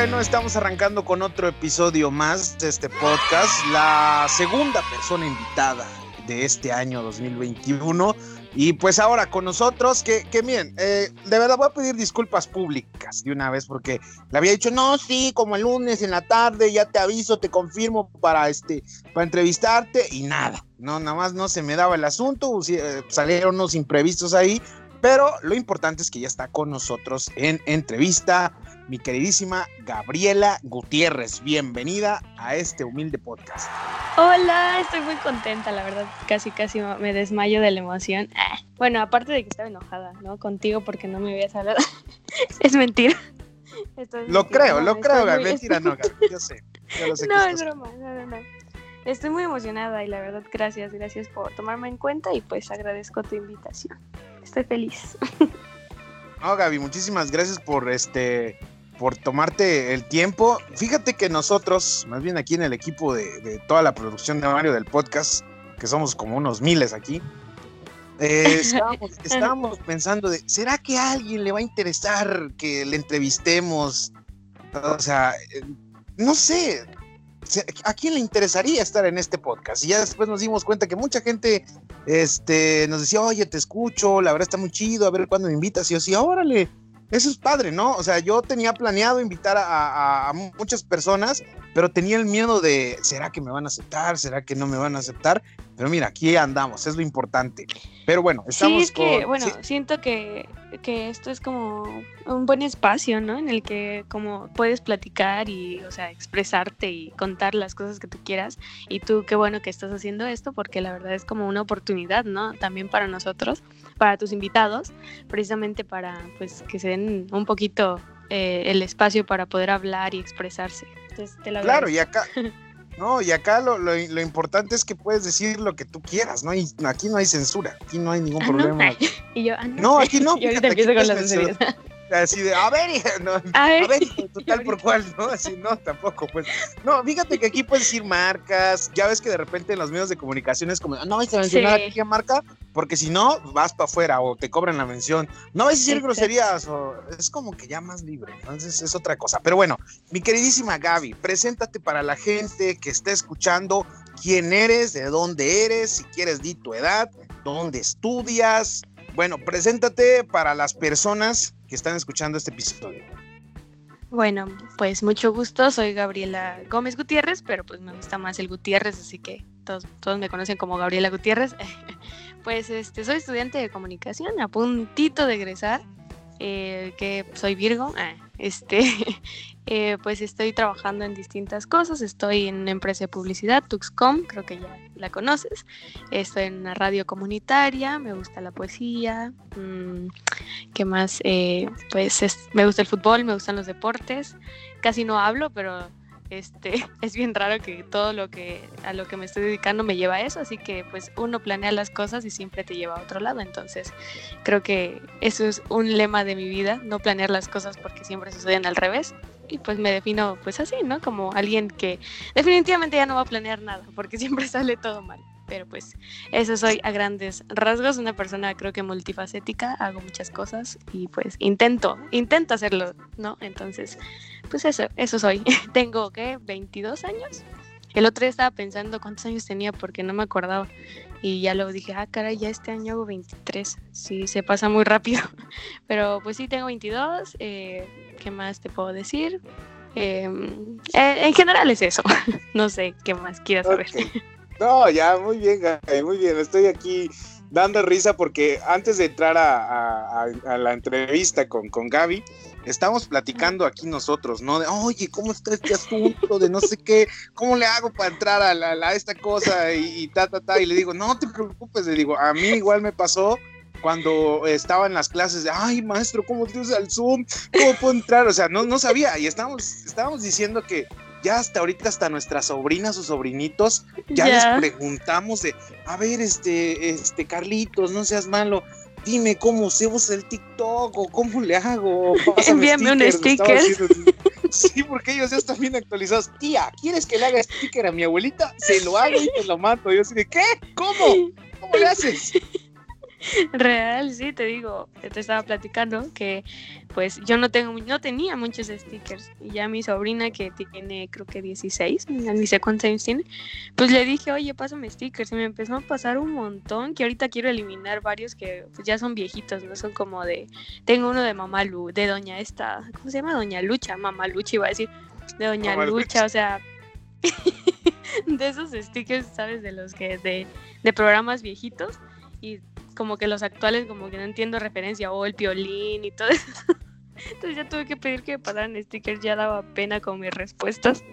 bueno, estamos arrancando con otro episodio más de este podcast. La segunda persona invitada de este año 2021. Y pues ahora con nosotros, que, que miren, eh, de verdad voy a pedir disculpas públicas de una vez porque le había dicho, no, sí, como el lunes en la tarde, ya te aviso, te confirmo para, este, para entrevistarte y nada, no, nada más no se me daba el asunto, eh, salieron unos imprevistos ahí, pero lo importante es que ya está con nosotros en entrevista mi queridísima Gabriela Gutiérrez. Bienvenida a este humilde podcast. Hola, estoy muy contenta, la verdad, casi casi me desmayo de la emoción. Ah, bueno, aparte de que estaba enojada, ¿no? Contigo porque no me habías hablado. es mentira. lo creo, lo creo, Gabriela. Mentira, no, Gabriela. Yo sé. no, es broma, no, no, no. Estoy muy emocionada y la verdad, gracias, gracias por tomarme en cuenta y pues agradezco tu invitación. Estoy feliz. No, Gaby, muchísimas gracias por este por tomarte el tiempo. Fíjate que nosotros, más bien aquí en el equipo de, toda la producción de Mario del podcast, que somos como unos miles aquí, eh, estábamos, pensando de, ¿será que a alguien le va a interesar que le entrevistemos? O sea, eh, no sé, ¿a quién le interesaría estar en este podcast? Y ya después nos dimos cuenta que mucha gente este, nos decía, oye, te escucho, la verdad está muy chido, a ver cuándo me invitas. Y yo decía, órale, eso es padre, ¿no? O sea, yo tenía planeado invitar a, muchas personas, pero tenía el miedo de, ¿será que me van a aceptar? ¿Será que no me van a aceptar? Pero mira, aquí andamos, es lo importante. Pero bueno, estamos sí, es que, bueno, siento que, que, esto es como un buen espacio, ¿no? En el que como puedes platicar y, o sea, expresarte y contar las cosas que tú quieras. Y tú, qué bueno que estás haciendo esto, porque la verdad es como una oportunidad, ¿no? También para nosotros, para tus invitados, precisamente para, pues, que se den un poquito eh, el espacio para poder hablar y expresarse. Entonces, te lo Claro, y acá... No, y acá lo, lo, importante es que puedes decir lo que tú quieras, ¿no? Y aquí no hay censura, aquí no hay ningún ah, problema. y yo, ah, no, aquí no. Y ahorita empiezo con las Así de, a ver, no, a, ver, total por cual, ¿no? Así, no, tampoco, pues. No, fíjate que aquí puedes decir marcas, ya ves que de repente en los medios de comunicación es como, no vais a mencionar aquí qué marca, porque si no, vas para afuera o te cobran la mención. No vais a decir groserías, o es como que ya más libre, entonces es otra cosa. Pero bueno, mi queridísima Gaby, preséntate para la gente que está escuchando quién eres, de dónde eres, si quieres di tu edad, dónde estudias. Bueno, preséntate para las personas que están escuchando este episodio. Bueno, pues mucho gusto, soy Gabriela Gómez Gutiérrez, pero pues me gusta más el Gutiérrez, así que todos, todos me conocen como Gabriela Gutiérrez. pues este, soy estudiante de comunicación, a puntito de egresar, eh, que soy Virgo, ah, este, eh, pues estoy trabajando en distintas cosas. Estoy en una empresa de publicidad, Tuxcom, creo que ya la conoces. Estoy en una radio comunitaria, me gusta la poesía. Mm, ¿Qué más? Eh, pues me gusta el fútbol, me gustan los deportes. Casi no hablo, pero este, es bien raro que todo lo que a lo que me estoy dedicando me lleva a eso, así que pues uno planea las cosas y siempre te lleva a otro lado, entonces creo que eso es un lema de mi vida, no planear las cosas porque siempre suceden al revés y pues me defino pues así, ¿no? Como alguien que definitivamente ya no va a planear nada porque siempre sale todo mal. Pero pues eso soy a grandes rasgos, una persona creo que multifacética, hago muchas cosas y pues intento, intento hacerlo, ¿no? Entonces, pues eso, eso soy. Tengo, ¿qué? 22 años. El otro día estaba pensando cuántos años tenía porque no me acordaba. Y ya luego dije, ah, caray, ya este año hago 23. Sí, se pasa muy rápido. Pero pues sí, tengo 22. Eh, ¿Qué más te puedo decir? Em, eh, en general es eso. no sé qué más quieras saber. No, ya, muy bien, muy bien. Estoy aquí dando risa porque antes de entrar a, la entrevista con, con Gaby, estamos platicando aquí nosotros, ¿no? De, oye, ¿cómo está este asunto? De no sé qué, ¿cómo le hago para entrar a, la, esta cosa? Y, ta, ta, ta. Y le digo, no te preocupes, le digo, a mí igual me pasó cuando estaba en las clases de, ay, maestro, ¿cómo te usa el Zoom? ¿Cómo puedo entrar? O sea, no, no sabía. Y estábamos, estábamos diciendo que ya hasta ahorita, hasta nuestras sobrinas o sobrinitos, ya, les preguntamos de, a ver, este, este, Carlitos, no seas malo, dime cómo se usa el TikTok o cómo le hago. Envíame un sticker. Sí, porque ellos ya están bien actualizados. Tía, ¿quieres que le haga sticker a mi abuelita? Se lo hago y te lo mato. Yo así de, ¿qué? ¿Cómo? ¿Cómo le haces? Real, sí, te digo, te estaba platicando que pues yo no tengo, no tenía muchos stickers y ya mi sobrina que tiene creo que 16, ni sé cuántos años tiene, pues le dije, oye, pásame stickers y me empezó a pasar un montón que ahorita quiero eliminar varios que pues, ya son viejitos, no son como de, tengo uno de Mamá Lu, de Doña esta, ¿cómo se llama? Doña Lucha, Mamá Lucha iba a decir, de Doña Lucha, o sea... de esos stickers, ¿sabes? De los que de, de programas viejitos y como que los actuales como que no entiendo referencia o el violín y todo eso. Entonces ya tuve que pedir que me pasaran stickers, ya daba pena con mis respuestas.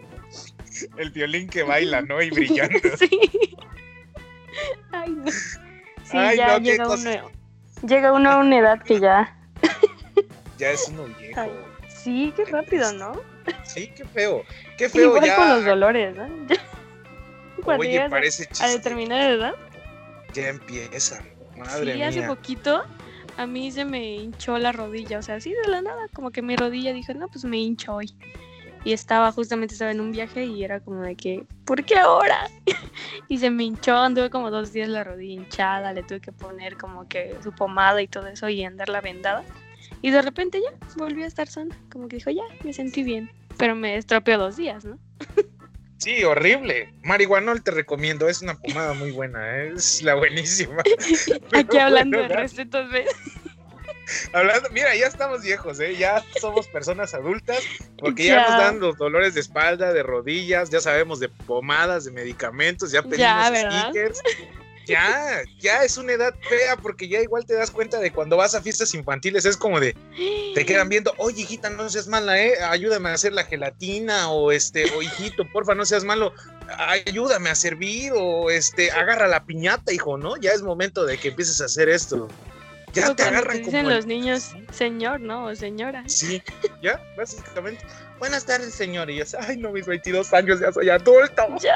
El violín que baila, ¿no? Y brillando. sí. Ay, no. Sí, ya llega uno. Llega uno a una edad que ya. ya es uno viejo. sí, qué rápido, ¿no? Sí, qué feo. Qué feo Igual ya. con los dolores, ¿no? Oye, parece a, a determinada edad. Ya empieza. Madre sí, mía. hace poquito a mí se me hinchó la rodilla, o sea, así de la nada, como que mi rodilla dije, no, pues me hincho hoy. Y estaba, justamente estaba en un viaje y era como de que, ¿por qué ahora? y se me hinchó, anduve como dos días la rodilla hinchada, le tuve que poner como que su pomada y todo eso y andarla vendada. Y de repente ya volví a estar sana, como que dijo, ya, me sentí bien. Pero me estropeó dos días, ¿no? Sí, horrible. Marihuanol te recomiendo, es una pomada muy buena, ¿eh? es la buenísima. Aquí hablando bueno, de recetas, ¿ves? Hablando, mira, ya estamos viejos, ¿eh? ya somos personas adultas, porque ya, ya nos dan los dolores de espalda, de rodillas, ya sabemos de pomadas, de medicamentos, ya pedimos ya, stickers. Ya, ya es una edad fea porque ya igual te das cuenta de cuando vas a fiestas infantiles es como de te quedan viendo, oye hijita, no seas mala, eh, ayúdame a hacer la gelatina o este, o hijito, porfa, no seas malo, ayúdame a servir o este, agarra la piñata, hijo, ¿no? Ya es momento de que empieces a hacer esto. Ya o te agarran te dicen como los el... niños, señor, ¿no? O señora. Sí, ya, básicamente. Buenas tardes, señor. Y yo, ay, no, mis 22 años ya soy adulto. Ya,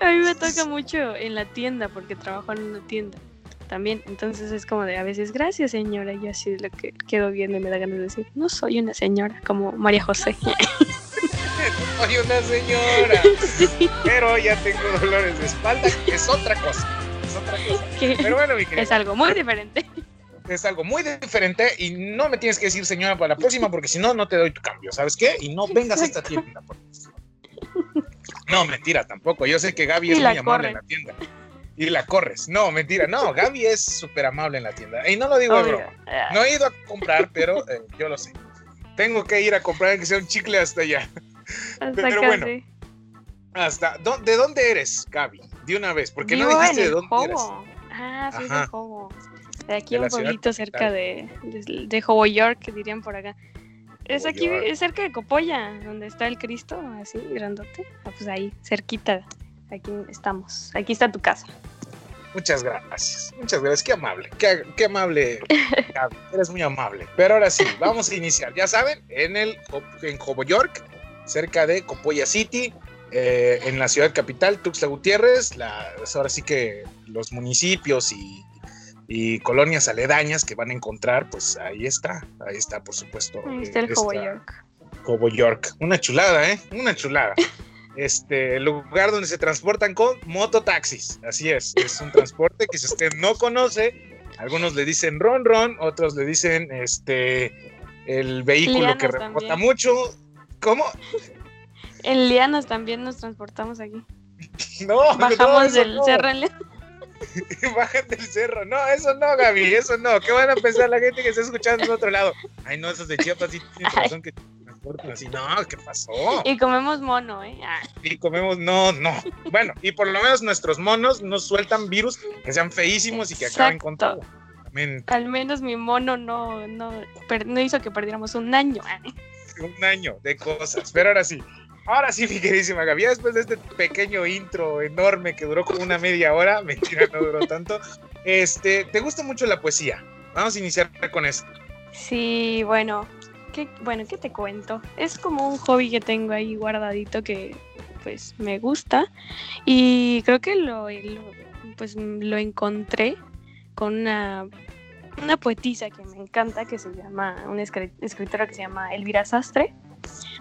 a mí me toca mucho en la tienda porque trabajo en una tienda también. Entonces es como de a veces, gracias, señora. Y yo así lo que quedo viendo y me da ganas de decir, no soy una señora como María José. soy una señora. Sí. Pero ya tengo dolores de espalda, que es otra cosa. Es otra cosa. Pero bueno, mi querida. Es algo muy diferente es algo muy diferente y no me tienes que decir señora para la próxima porque si no, no te doy tu cambio, ¿sabes qué? Y no vengas a esta tienda. Por no, mentira, tampoco. Yo sé que Gaby es muy amable corre. en la tienda. Y la corres. No, mentira. No, Gaby es súper amable en la tienda. Y no lo digo de broma. No he ido a comprar, pero eh, yo lo sé. Tengo que ir a comprar que sea un chicle hasta allá. Hasta pero bueno. Hasta, ¿De dónde eres, Gaby? De una vez, porque Vivo no dijiste de dónde Jobo. eres. Ah, soy Ajá. de Jobo. De aquí De un pueblito cerca de, de, de York, dirían por acá. Es aquí, es cerca de Copolla, donde está el Cristo, así, grandote. Ah, pues ahí, cerquita. Aquí estamos. Aquí está tu casa. Muchas gracias. Muchas gracias. Qué amable. Qué, qué amable. Eres muy amable. Pero ahora sí, vamos a iniciar. Ya saben, en el en Jobo York, cerca de Copolla City, eh, en la ciudad capital, Tuxtla Gutiérrez. La, ahora sí que los municipios y, y, colonias aledañas que van a encontrar, pues ahí está. Ahí está, por supuesto. Ahí está el eh, esta- York. Cobo York. Una chulada, ¿eh? Una chulada. Este el lugar donde se transportan con mototaxis. Así es. Es un transporte que si usted no conoce, algunos le dicen ron ron, otros le dicen este el vehículo Lianas que reporta también. mucho. ¿Cómo? En Lianas también nos transportamos aquí. No, no, Bajamos eso del no. cerro en Lianas. Bajan del cerro. No, eso no, Gaby, eso no. ¿Qué van a pensar la gente que está escuchando en otro lado? Ay, no, esos de Chiapas sí tienen razón que transportan así. No, ¿qué pasó? Y comemos mono, ¿eh? Ah, y comemos, no, no. Bueno, y por lo menos nuestros monos no sueltan virus que sean feísimos y que acaben con todo. Amén. al menos mi mono no, no, no hizo que perdiéramos un año. ah. Un año de cosas. Pero ahora sí, ahora sí, mi queridísima Gaby, después de este pequeño intro enorme que duró como una media hora, mentira, no duró tanto. Este, ¿te gusta mucho la poesía? Vamos a iniciar con eso. Sí, bueno, ¿qué, bueno, ¿qué te cuento? Es como un hobby que tengo ahí guardadito que pues me gusta y creo que lo, pues lo encontré con una, una poetisa que me encanta que se llama, una escri- escritora que se llama Elvira Sastre.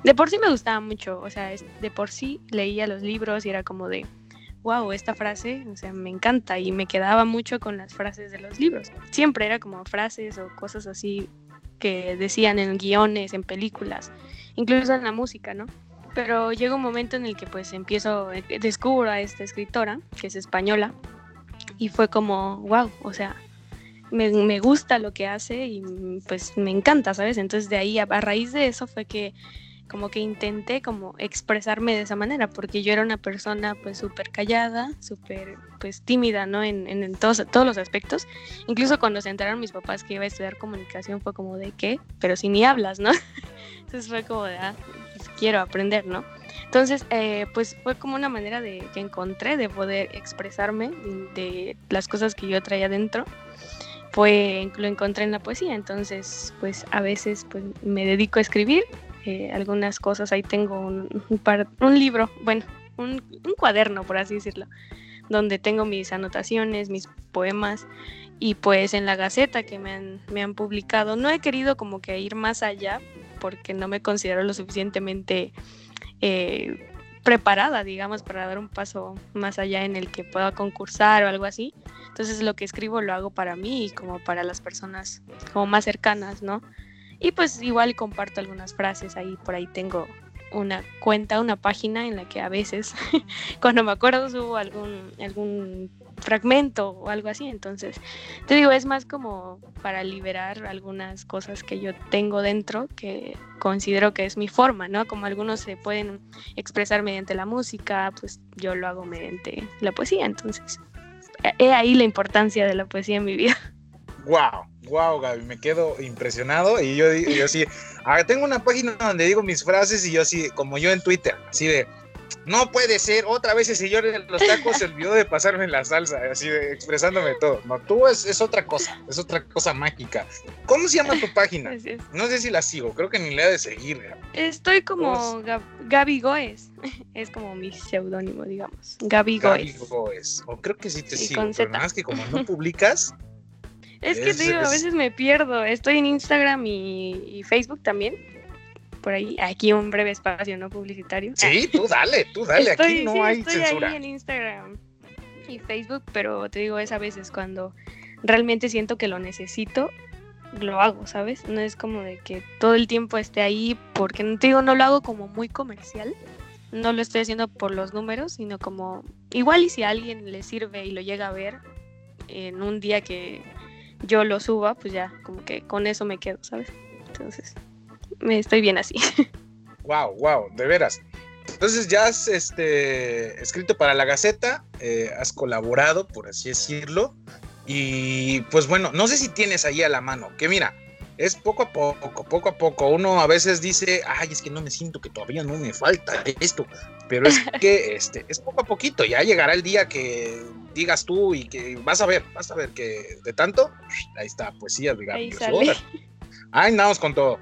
De por sí me gustaba mucho, o sea, de por sí leía los libros y era como de, wow, esta frase, o sea, me encanta y me quedaba mucho con las frases de los libros. Siempre era como frases o cosas así que decían en guiones, en películas, incluso en la música, ¿no? Pero llega un momento en el que pues empiezo, eh, descubro a esta escritora, que es española, y fue como, wow, o sea, me, gusta lo que hace y pues me encanta, ¿sabes? Entonces de ahí, a, raíz de eso fue que como que intenté como expresarme de esa manera, porque yo era una persona pues súper callada, súper pues tímida, ¿no? En, en, todos, todos los aspectos. Incluso cuando se enteraron mis papás que iba a estudiar comunicación fue como de qué, pero si ni hablas, ¿no? Entonces fue como de, ah, pues, quiero aprender, ¿no? Entonces, eh, pues fue como una manera de que encontré de poder expresarme de las cosas que yo traía dentro fue lo encontré en la poesía entonces pues a veces pues me dedico a escribir eh, algunas cosas ahí tengo un, un, libro bueno un, un, cuaderno por así decirlo donde tengo mis anotaciones mis poemas y pues en la gaceta que me han, me han publicado no he querido como que ir más allá porque no me considero lo suficientemente eh, preparada, digamos, para dar un paso más allá en el que pueda concursar o algo así. Entonces lo que escribo lo hago para mí y como para las personas como más cercanas, ¿no? Y pues igual comparto algunas frases ahí, por ahí tengo una cuenta, una página en la que a veces, cuando me acuerdo, subo algún, algún fragmento o algo así. Entonces, te digo, es más como para liberar algunas cosas que yo tengo dentro que considero que es mi forma, ¿no? Como algunos se pueden expresar mediante la música, pues yo lo hago mediante la poesía. Entonces, he ahí la importancia de la poesía en mi vida. Wow, wow, Gaby, me quedo impresionado y yo, yo sí, ah, tengo una página donde digo mis frases y yo así, como yo en Twitter, así de, no puede ser, otra vez el señor de los tacos se olvidó de pasarme la salsa, así de, expresándome todo. No, tú es, es, otra cosa, es otra cosa mágica. ¿Cómo se llama tu página? No sé si la sigo, creo que ni la he de seguir. Estoy como Gaby Goes, es como mi seudónimo, digamos. Gaby Goes. Gaby Goes, o creo que sí te sigo, pero nada más que como no publicas... Es que te digo, a veces me pierdo. Estoy en Instagram y, Facebook también. Por ahí, aquí un breve espacio no publicitario. Sí, tú dale, tú dale, aquí no hay estoy censura. ahí en Instagram y Facebook, pero te digo, es a veces cuando realmente siento que lo necesito, lo hago, ¿sabes? No es como de que todo el tiempo esté ahí, porque te digo, no lo hago como muy comercial, no lo estoy haciendo por los números, sino como igual y si a alguien le sirve y lo llega a ver en un día que yo lo suba, pues ya, como que con eso me quedo, ¿sabes? Entonces, me estoy bien así. Wow, wow, de veras. Entonces ya has este, escrito para la Gaceta, eh, has colaborado, por así decirlo, y pues bueno, no sé si tienes ahí a la mano, que mira, es poco a poco, poco a poco. Uno a veces dice, ay, es que no me siento que todavía no me falta esto, pero es que este, es poco a poquito, ya llegará el día que digas tú y que vas a ver, vas a ver que de tanto, ahí está, poesía de Gaby. Ahí andamos con todo.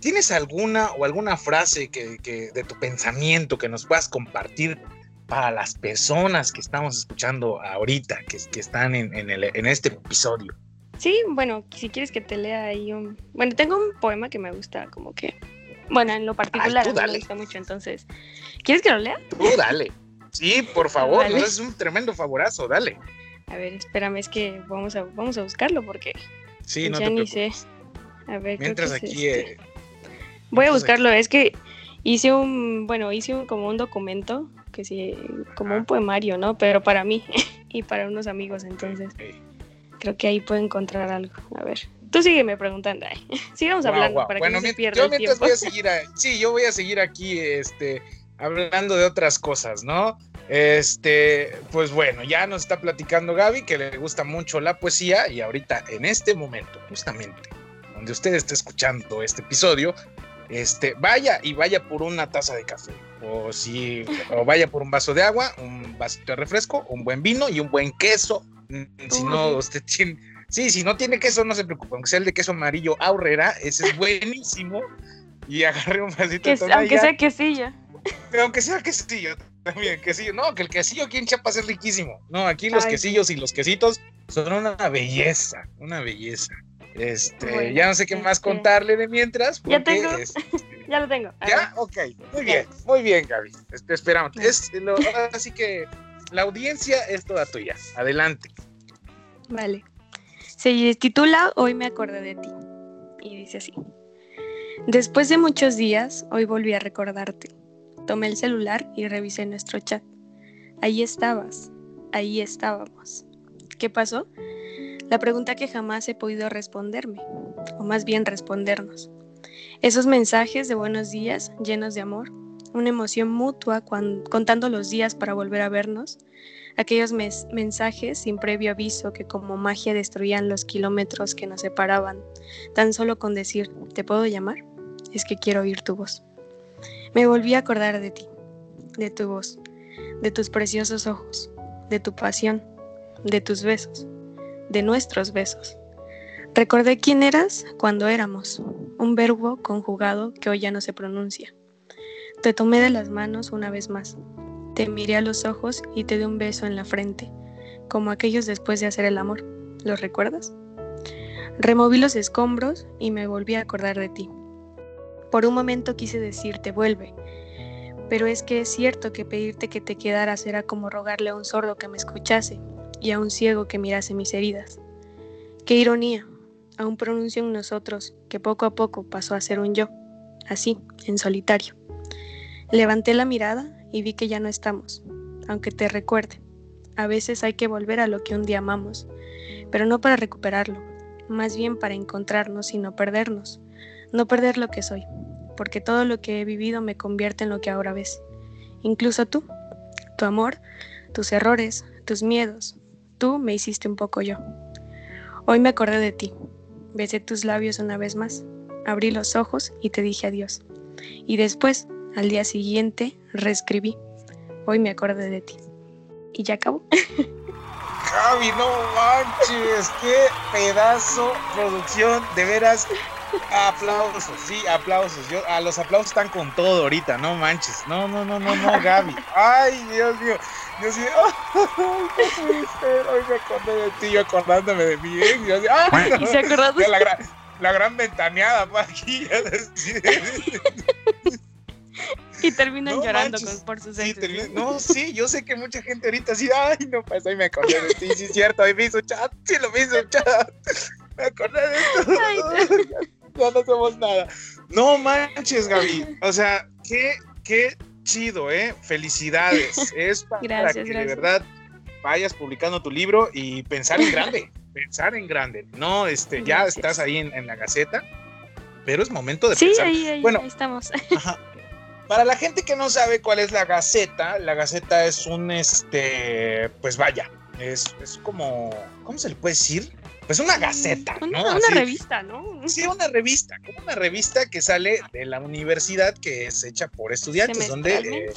¿Tienes alguna o alguna frase que, que, de tu pensamiento que nos puedas compartir para las personas que estamos escuchando ahorita, que, que están en, en, el, en este episodio? Sí, bueno, si quieres que te lea ahí un... Bueno, tengo un poema que me gusta como que... Bueno, en lo particular me gusta mucho, entonces... ¿Quieres que lo lea? Tú dale. Sí, por favor, es un tremendo favorazo, dale. A ver, espérame, es que vamos a, vamos a buscarlo porque... Sí, no ya ni sé. A ver, Mientras aquí... Este. Eh, Voy a buscarlo, es que hice un... Bueno, hice un, como un documento, que sí, como un poemario, ¿no? Pero para mí y para unos amigos, entonces... Creo que ahí puedo encontrar algo. A ver. Tú sígueme preguntando. Ay, sigamos hablando para que no se pierda yo mientras voy a seguir, sí, yo voy a seguir aquí, este, hablando de otras cosas, ¿no? Este, pues bueno, ya nos está platicando Gaby que le gusta mucho la poesía y ahorita en este momento, justamente, donde usted está escuchando este episodio, este, vaya y vaya por una taza de café, o si, o vaya por un vaso de agua, un vasito de refresco, un buen vino y un buen queso si no, usted tiene. Sí, si no tiene queso, no se preocupe. Aunque sea el de queso amarillo aurrera, ese es buenísimo. y agarré un vasito de Aunque sea quesillo. aunque sea quesillo también, quesillo. No, que el quesillo aquí en Chiapas es riquísimo. No, aquí los quesillos y los quesitos son una belleza, una belleza. Este, ya no sé qué más contarle de mientras. ya tengo. ya lo tengo. ¿Ya? Ok, muy bien, muy bien, Gaby. Te esperamos. Es, lo, así que la audiencia es toda tuya. Adelante. Vale. Se titula Hoy me acordé de ti. Y dice así. Después de muchos días, hoy volví a recordarte. Tomé el celular y revisé nuestro chat. Ahí estabas, ahí estábamos. ¿Qué pasó? La pregunta que jamás he podido responderme, o más bien respondernos. Esos mensajes de buenos días llenos de amor, una emoción mutua contando los días para volver a vernos, aquellos mensajes sin previo aviso que como magia destruían los kilómetros que nos separaban, tan solo con decir, ¿te puedo llamar? Es que quiero oír tu voz. Me volví a acordar de ti, de tu voz, de tus preciosos ojos, de tu pasión, de tus besos, de nuestros besos. Recordé quién eras cuando éramos, un verbo conjugado que hoy ya no se pronuncia. Te tomé de las manos una vez más. Te miré a los ojos y te di un beso en la frente, como aquellos después de hacer el amor. ¿Los recuerdas? Removí los escombros y me volví a acordar de ti. Por un momento quise decirte vuelve, pero es que es cierto que pedirte que te quedaras era como rogarle a un sordo que me escuchase y a un ciego que mirase mis heridas. Qué ironía, aún pronuncio en nosotros que poco a poco pasó a ser un yo, así, en solitario. Levanté la mirada y vi que ya no estamos, aunque te recuerde. A veces hay que volver a lo que un día amamos, pero no para recuperarlo, más bien para encontrarnos y no perdernos, no perder lo que soy, porque todo lo que he vivido me convierte en lo que ahora ves. Incluso tú, tu amor, tus errores, tus miedos, tú me hiciste un poco yo. Hoy me acordé de ti, besé tus labios una vez más, abrí los ojos y te dije adiós. Y después al día siguiente reescribí. Hoy me acordé de ti. Y ya acabó. Javi, no manches, qué pedazo producción, de veras. Aplausos, sí, aplausos. Yo, a los aplausos están con todo ahorita, no manches. No, no, no, no, no, Gaby. Ay, Dios mío. Dios mío. Hoy me acordé de ti, yo acordándome de mí. ¿eh? ¿Y se acordó? La, gran, la gran ventaneada por aquí. Y terminan llorando por sus sí, No, sí, yo sé que mucha gente ahorita así, ay, no, pues ahí me acordé de ti, sí es cierto, ahí me hizo chat, sí lo me hizo chat. Me acordé de esto. no. no somos nada. No manches, Gaby. O sea, qué, qué chido, ¿eh? Felicidades. Es para que de verdad vayas publicando tu libro y pensar en grande. pensar en grande. No, este, ya estás ahí en, la gaceta, pero es momento de pensar. Sí, ahí, bueno, ahí estamos. Ajá, para la gente que no sabe cuál es la Gaceta, la Gaceta es un, este, pues vaya, es, como, ¿cómo se le puede decir? Pues una gaceta, ¿no? Una, una revista, ¿no? Sí, una revista, como una revista que sale de la universidad que es hecha por estudiantes, donde eh,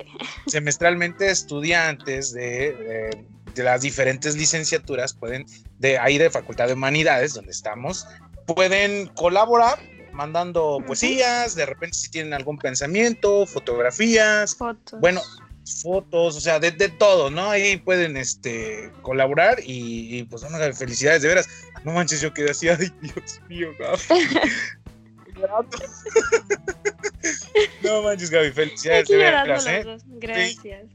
semestralmente estudiantes de, de, las diferentes licenciaturas pueden, de ahí de Facultad de Humanidades, donde estamos, pueden colaborar mandando poesías, de repente si tienen algún pensamiento, fotografías, fotos. bueno, fotos, o sea, de, todo, ¿no? Ahí pueden este, colaborar y, pues una felicidades, de veras. No manches, yo quedé así, ay, Dios mío, no manches, Gaby, felicidades. De veras, ¿eh? Gracias,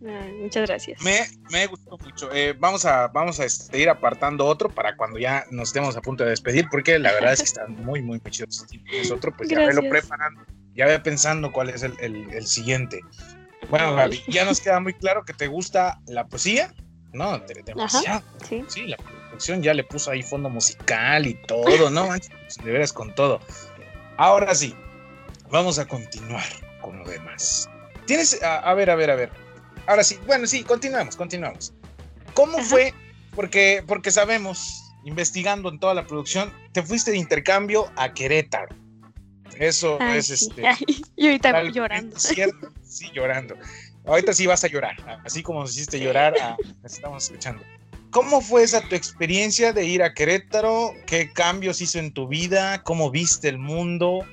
muchas gracias. Me, me gustó mucho. Eh, vamos a, vamos a este, ir apartando otro para cuando ya nos estemos a punto de despedir, porque la verdad es que están muy, muy chidos. Es otro, pues ya lo preparando, ya ve pensando cuál es el, el, siguiente. Bueno, Gaby, ya nos queda muy claro que te gusta la poesía, ¿no? Demasiado. sí. sí, la producción ya le puso ahí fondo musical y todo, ¿no? de veras con todo. Ahora sí, vamos a continuar con lo demás. Tienes, a, ver, a ver, a ver. Ahora sí, bueno, sí, continuamos, continuamos. ¿Cómo fue? Porque, porque sabemos, investigando en toda la producción, te fuiste de intercambio a Querétaro. Eso es este. y ahorita llorando. Cierto, sí, llorando. Ahorita sí vas a llorar, así como nos hiciste llorar, estamos escuchando. ¿Cómo fue esa tu experiencia de ir a Querétaro? ¿Qué cambios hizo en tu vida? ¿Cómo viste el mundo?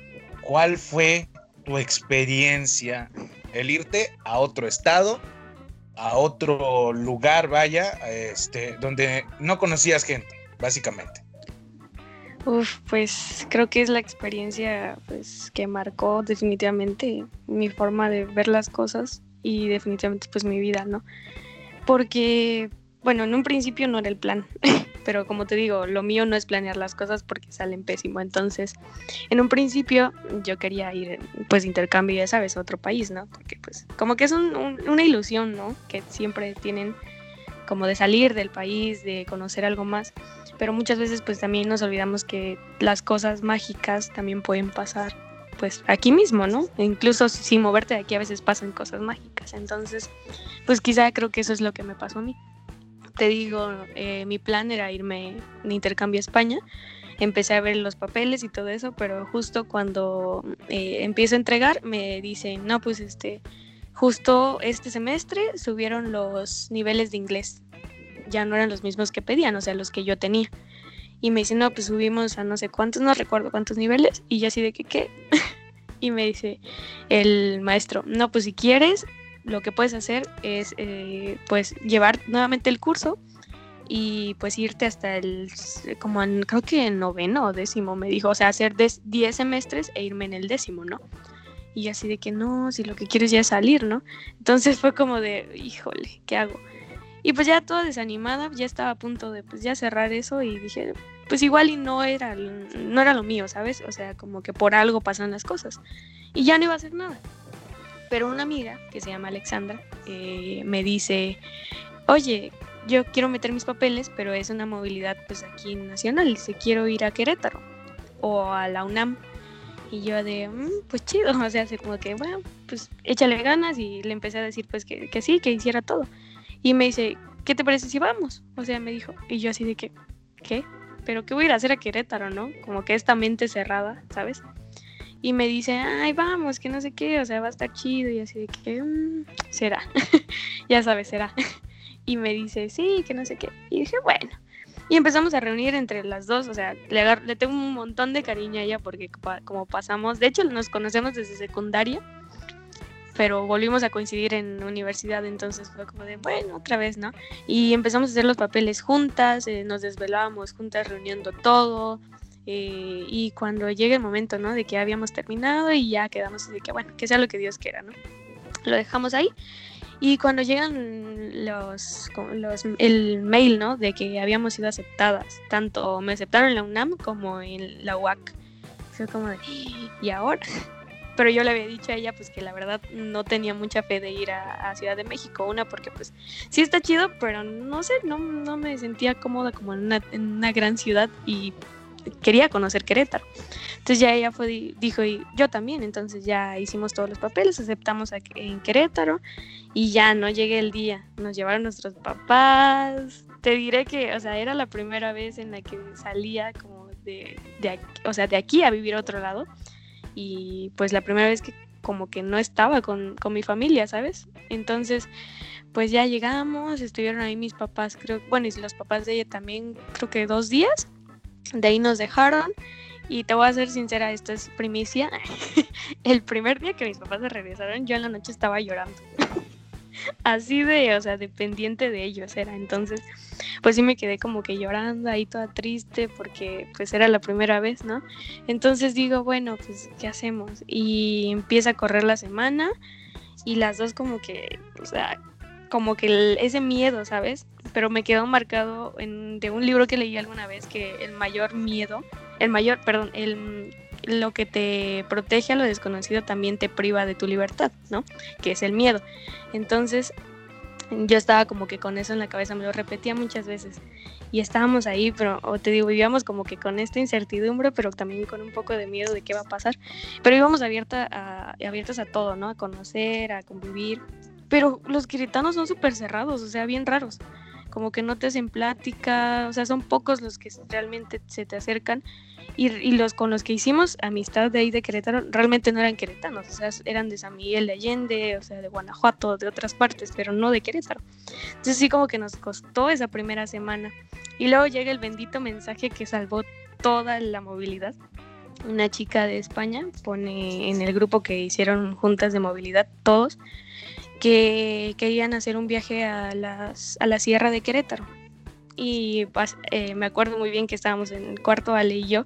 ¿Cuál fue tu experiencia? El irte a otro estado, a otro lugar, vaya, este, donde no conocías gente, básicamente. Uf, pues creo que es la experiencia pues, que marcó definitivamente mi forma de ver las cosas y definitivamente pues mi vida, ¿no? porque, bueno, en un principio no era el plan, pero como te digo, lo mío no es planear las cosas porque salen pésimo. Entonces, en un principio yo quería ir, pues, intercambio, ya sabes, a otro país, ¿no? Porque, pues, como que es una ilusión, ¿no? Que siempre tienen como de salir del país, de conocer algo más. Pero muchas veces, pues, también nos olvidamos que las cosas mágicas también pueden pasar pues aquí mismo, ¿no? Incluso sin moverte de aquí a veces pasan cosas mágicas. Entonces, pues quizá creo que eso es lo que me pasó a mí te digo, eh, mi plan era irme de intercambio a España. Empecé a ver los papeles y todo eso, pero justo cuando eh, empiezo a entregar me dicen, no, pues este, justo este semestre subieron los niveles de inglés. Ya no eran los mismos que pedían, o sea, los que yo tenía. Y me dicen, no, pues subimos a no sé cuántos, no recuerdo cuántos niveles. Y yo así de que, ¿qué? y me dice el maestro, no, pues si quieres, lo que puedes hacer es eh, pues llevar nuevamente el curso y pues irte hasta el, como en, creo que en noveno o décimo me dijo, o sea, hacer 10 semestres e irme en el décimo, ¿no? Y así de que no, si lo que quieres ya es salir, ¿no? Entonces fue como de, híjole, ¿qué hago? Y pues ya toda desanimada, ya estaba a punto de pues ya cerrar eso y dije, pues igual y no era, no era lo mío, ¿sabes? O sea, como que por algo pasan las cosas. Y ya no iba a hacer nada. Pero una amiga que se llama Alexandra eh, me dice, oye, yo quiero meter mis papeles, pero es una movilidad pues aquí nacional, si quiero ir a Querétaro o a la UNAM. Y yo de, mm, pues chido, o sea, como que, bueno, pues échale ganas y le empecé a decir pues que, que sí, que hiciera todo. Y me dice, ¿qué te parece si vamos? O sea, me dijo, y yo así de que, ¿qué? ¿Pero qué voy a ir a hacer a Querétaro, no? Como que esta mente cerrada, ¿sabes? y me dice, ay, vamos, que no sé qué, o sea, va a estar chido y así de que, mm, será, ya sabes, será. y me dice, sí, que no sé qué. Y dije, bueno. Y empezamos a reunir entre las dos, o sea, le, le tengo un montón de cariño a ella porque como pasamos, de hecho nos conocemos desde secundaria, pero volvimos a coincidir en universidad, entonces fue como de, bueno, otra vez, ¿no? Y empezamos a hacer los papeles juntas, eh, nos desvelábamos juntas reuniendo todo, eh, y cuando llegue el momento, ¿no? De que habíamos terminado y ya quedamos de que, bueno, que sea lo que Dios quiera, ¿no? Lo dejamos ahí. Y cuando llegan los, los, el mail, ¿no? De que habíamos sido aceptadas, tanto me aceptaron en la UNAM como en la UAC. Fue como de, ¿y ahora? Pero yo le había dicho a ella, pues que la verdad no tenía mucha fe de ir a, Ciudad de México. Una, porque pues sí está chido, pero no sé, no, no me sentía cómoda como en una, en una gran ciudad y quería conocer Querétaro. Entonces ya ella fue, dijo, y yo también, entonces ya hicimos todos los papeles, aceptamos en Querétaro y ya no llegué el día, nos llevaron nuestros papás. Te diré que, o sea, era la primera vez en la que salía como de, de o sea, de aquí a vivir a otro lado y pues la primera vez que como que no estaba con, con mi familia, ¿sabes? Entonces, pues ya llegamos, estuvieron ahí mis papás, creo, bueno, y los papás de ella también, creo que dos días de ahí nos dejaron y te voy a ser sincera, esto es primicia. El primer día que mis papás se regresaron, yo en la noche estaba llorando. Así de, o sea, dependiente de ellos era. Entonces, pues sí me quedé como que llorando ahí toda triste porque pues era la primera vez, ¿no? Entonces digo, bueno, pues ¿qué hacemos? Y empieza a correr la semana y las dos como que, o sea, como que ese miedo, ¿sabes? Pero me quedó marcado en, de un libro que leí alguna vez que el mayor miedo, el mayor, perdón, el, lo que te protege a lo desconocido también te priva de tu libertad, ¿no? Que es el miedo. Entonces, yo estaba como que con eso en la cabeza, me lo repetía muchas veces. Y estábamos ahí, pero o te digo, vivíamos como que con esta incertidumbre, pero también con un poco de miedo de qué va a pasar. Pero íbamos abierta a, abiertos a todo, ¿no? A conocer, a convivir. Pero los queretanos son súper cerrados, o sea, bien raros. Como que no te hacen plática, o sea, son pocos los que realmente se te acercan. Y, los con los que hicimos amistad de ahí de Querétaro realmente no eran queretanos, o sea, eran de San Miguel de Allende, o sea, de Guanajuato, de otras partes, pero no de Querétaro. Entonces sí como que nos costó esa primera semana. Y luego llega el bendito mensaje que salvó toda la movilidad. Una chica de España pone en el grupo que hicieron juntas de movilidad todos, que querían hacer un viaje a, las, a la Sierra de Querétaro. Y pues, eh, me acuerdo muy bien que estábamos en el cuarto, Ale y yo,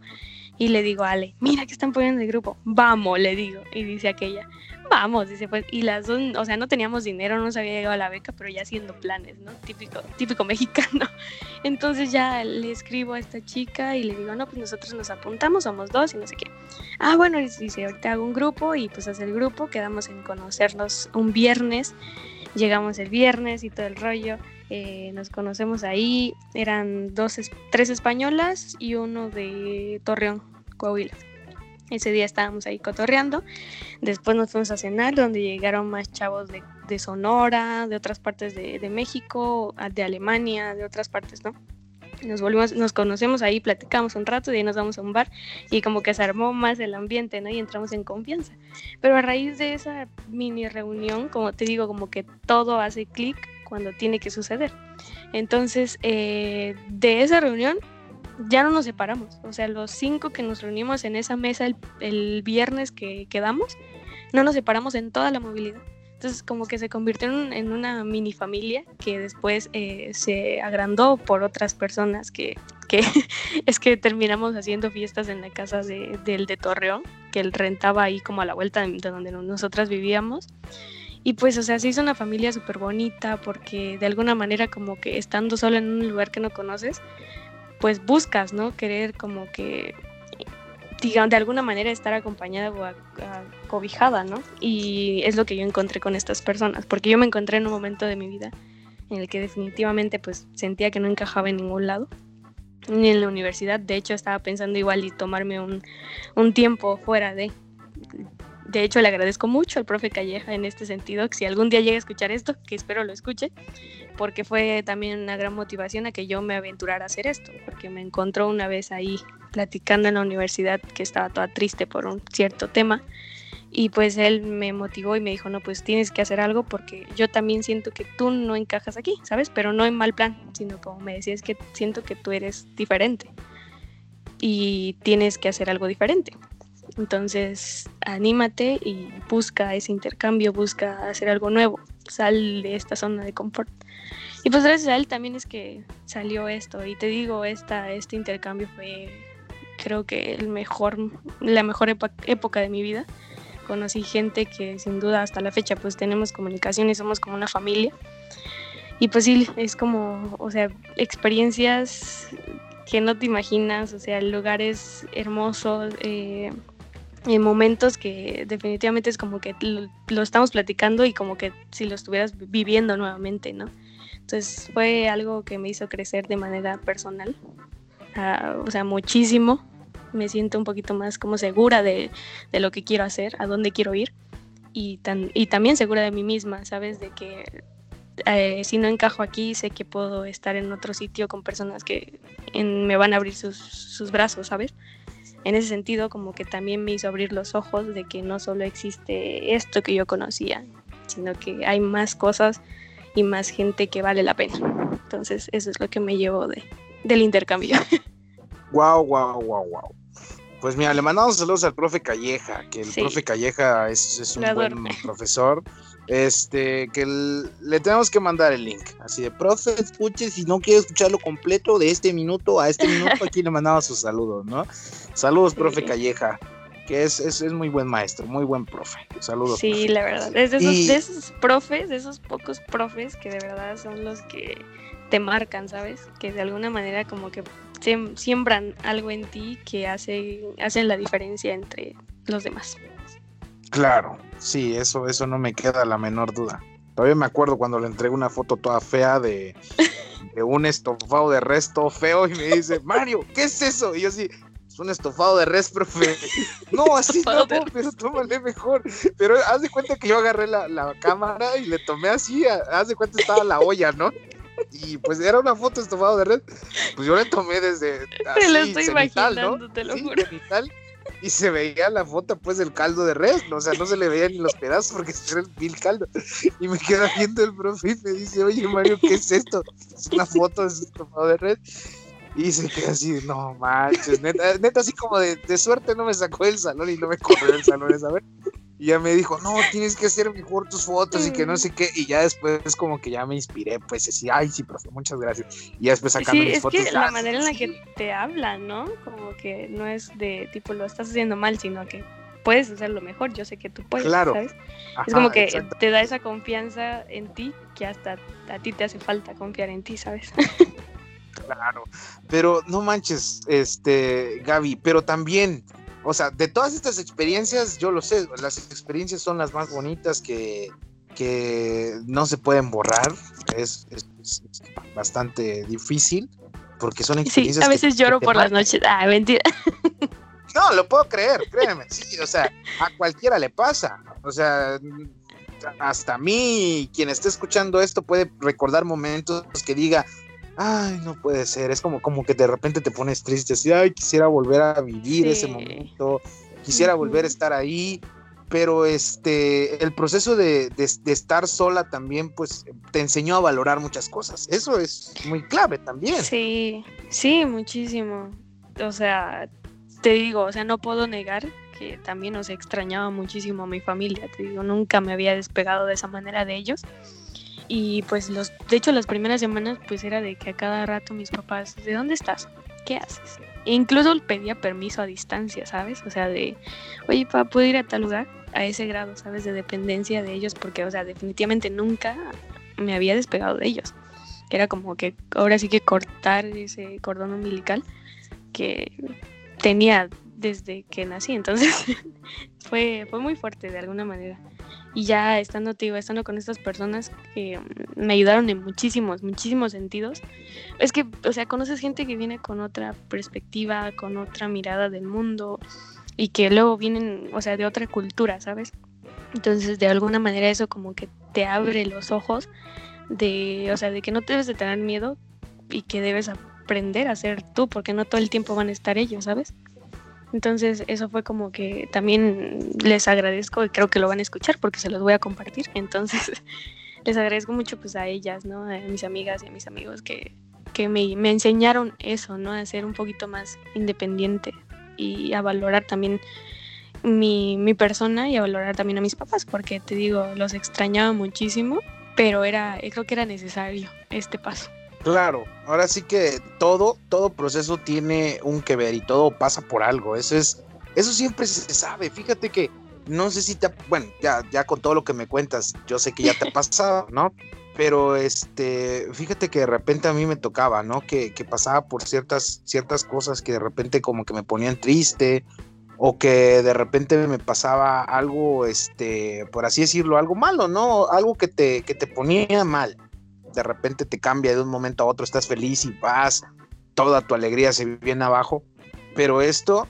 y le digo a Ale, mira que están poniendo el grupo, vamos, le digo. Y dice aquella, vamos, dice, pues, y las dos, o sea, no teníamos dinero, no nos había llegado a la beca, pero ya haciendo planes, ¿no? Típico, típico mexicano. Entonces ya le escribo a esta chica y le digo, no, pues nosotros nos apuntamos, somos dos y no sé qué. Ah, bueno, dice, ahorita hago un grupo y pues hace el grupo, quedamos en conocernos un viernes, llegamos el viernes y todo el rollo. Eh, nos conocemos ahí, eran dos, tres españolas y uno de Torreón, Coahuila. Ese día estábamos ahí cotorreando. Después nos fuimos a cenar, donde llegaron más chavos de, Sonora, de otras partes de, México, de Alemania, de otras partes, ¿no? Nos volvimos, nos conocemos ahí, platicamos un rato y ahí nos vamos a un bar y como que se armó más el ambiente, ¿no? Y entramos en confianza. Pero a raíz de esa mini reunión, como te digo, como que todo hace clic cuando tiene que suceder. Entonces, eh, de esa reunión ya no nos separamos. O sea, los cinco que nos reunimos en esa mesa el, viernes que quedamos, no nos separamos en toda la movilidad. Entonces, como que se convirtió en, una mini familia que después eh, se agrandó por otras personas que, que es que terminamos haciendo fiestas en la casa de, del de Torreón, que él rentaba ahí como a la vuelta de donde nosotras vivíamos. Y pues, o sea, se hizo una familia súper bonita porque de alguna manera como que estando solo en un lugar que no conoces, pues buscas, ¿no? Querer como que, digamos, de alguna manera estar acompañada o cobijada, ¿no? Y es lo que yo encontré con estas personas, porque yo me encontré en un momento de mi vida en el que definitivamente pues sentía que no encajaba en ningún lado, ni en la universidad, de hecho estaba pensando igual y tomarme un, un tiempo fuera de... De hecho, le agradezco mucho al profe Calleja en este sentido, que si algún día llega a escuchar esto, que espero lo escuche, porque fue también una gran motivación a que yo me aventurara a hacer esto, porque me encontró una vez ahí platicando en la universidad que estaba toda triste por un cierto tema y pues él me motivó y me dijo, no, pues tienes que hacer algo porque yo también siento que tú no encajas aquí, ¿sabes? Pero no en mal plan, sino como me decía, es que siento que tú eres diferente y tienes que hacer algo diferente. Entonces, anímate y busca ese intercambio, busca hacer algo nuevo, sal de esta zona de confort. Y pues gracias a él también es que salió esto. Y te digo, esta, este intercambio fue creo que el mejor, la mejor época de mi vida. Conocí gente que sin duda hasta la fecha pues tenemos comunicación y somos como una familia. Y pues sí, es como, o sea, experiencias que no te imaginas, o sea, lugares hermosos, eh, momentos que definitivamente es como que lo, lo, estamos platicando y como que si lo estuvieras viviendo nuevamente, ¿no? Entonces fue algo que me hizo crecer de manera personal, ah, o sea, muchísimo. Me siento un poquito más como segura de, lo que quiero hacer, a dónde quiero ir y, tan, y también segura de mí misma, ¿sabes? De que eh, si no encajo aquí, sé que puedo estar en otro sitio con personas que me van a abrir sus, sus, brazos, ¿sabes? En ese sentido, como que también me hizo abrir los ojos de que no solo existe esto que yo conocía, sino que hay más cosas y más gente que vale la pena. Entonces, eso es lo que me llevo de, del intercambio. Wow, wow, wow, wow. Pues mira, le mandamos saludos al profe Calleja, que el profe Calleja es, un buen profesor. Este, que le tenemos que mandar el link. Así de, profe, escuche, si no quiere escucharlo completo de este minuto a este minuto, aquí le mandamos sus saludos, ¿no? Saludos, profe Calleja que es, es, es, muy buen maestro, muy buen profe. Saludos. Sí, la verdad. Es de esos, de esos profes, de esos pocos profes que de verdad son los que te marcan, ¿sabes? Que de alguna manera como que siembran algo en ti que hace, hacen la diferencia entre los demás. Claro, sí, eso, eso no me queda la menor duda. Todavía me acuerdo cuando le entregué una foto toda fea de, de un estofado de resto feo y me dice, Mario, ¿qué es eso? Y yo sí, un estofado de res, profe. No, así no, pero tómale mejor. Pero haz de cuenta que yo agarré la, la cámara y le tomé así, haz de cuenta estaba la olla, ¿no? Y pues era una foto estofado de res. Pues yo le tomé desde. Así, te lo estoy imaginando, ¿no? te lo juro. y se veía la foto pues del caldo de res, ¿no? o sea, no se le veían ni los pedazos porque era el vil caldo. Y me queda viendo el profe y me dice, oye Mario, ¿qué es esto? Es una foto de estofado de res. Y se queda así, no manches, neta, neta así como de, de, suerte no me sacó del salón y no me corrió del salón esa vez. Y ya me dijo, no, tienes que hacer mejor tus fotos y que no sé qué. Y ya después es como que ya me inspiré, pues así, ay, sí, profe, muchas gracias. Y ya después sacando sí, mis fotos. Es que la manera en la que te hablan, ¿no? Como que no es de tipo lo estás haciendo mal, sino que puedes hacerlo mejor, yo sé que tú puedes, Claro. ¿sabes? Ajá, es como que te da esa confianza en ti que hasta a ti te hace falta confiar en ti, ¿sabes? Claro, pero no manches, este, Gaby, pero también, o sea, de todas estas experiencias, yo lo sé, las experiencias son las más bonitas que, que no se pueden borrar, es, es- es bastante difícil, porque son Sí, experiencias a que- veces que lloro por las noches. Ah, mentira. No, lo puedo creer, créeme, sí, o sea, a cualquiera le pasa, o sea, hasta a mí, quien esté escuchando esto puede recordar momentos que diga, ay, no puede ser, es como, como que de repente te pones triste, así, ay, quisiera volver a vivir ese momento, quisiera volver a estar ahí, pero este, el proceso de, de- de estar sola también, pues, te enseñó a valorar muchas cosas, eso es muy clave también. Sí, sí, muchísimo. O sea, te digo, o sea, no puedo negar que también, o sea, extrañaba muchísimo a mi familia. Te digo, nunca me había despegado de esa manera de ellos. Y pues los, de hecho, las primeras semanas, pues era de que a cada rato mis papás, ¿de dónde estás? ¿Qué haces? E incluso pedía permiso a distancia, ¿sabes? O sea, de, oye, papá, ¿puedo ir a tal lugar? A ese grado, ¿sabes? De dependencia de ellos, porque, o sea, definitivamente nunca me había despegado de ellos. Era como que ahora sí que cortar ese cordón umbilical que tenía desde que nací. Entonces fue, fue muy fuerte de alguna manera. Y ya estando, te digo, estando con estas personas que mm, me ayudaron en muchísimos, muchísimos sentidos. Es que, o sea, conoces gente que viene con otra perspectiva, con otra mirada del mundo y que luego vienen, o sea, de otra cultura, ¿sabes? Entonces, de alguna manera eso como que te abre los ojos de, o sea, de que no te debes de tener miedo y que debes aprender a ser tú, porque no todo el tiempo van a estar ellos, ¿sabes? Entonces eso fue como que también les agradezco y creo que lo van a escuchar porque se los voy a compartir. Entonces les agradezco mucho pues a ellas, ¿no? A mis amigas y a mis amigos que, que me, me enseñaron eso, ¿no? A ser un poquito más independiente y a valorar también mi, mi persona y a valorar también a mis papás porque te digo, los extrañaba muchísimo, pero era, creo que era necesario este paso. Claro, ahora sí que todo, todo proceso tiene un que ver y todo pasa por algo. Eso es, eso siempre se sabe. Fíjate que no sé si te, bueno, ya, ya con todo lo que me cuentas, yo sé que ya te ha pasado, ¿no? Pero este, fíjate que de repente a mí me tocaba, ¿no? Que, que pasaba por ciertas, ciertas cosas que de repente como que me ponían triste o que de repente me pasaba algo, este, por así decirlo, algo malo, ¿no? Algo que te, que te ponía mal de repente te cambia de un momento a otro, estás feliz y vas, toda tu alegría se viene abajo, pero esto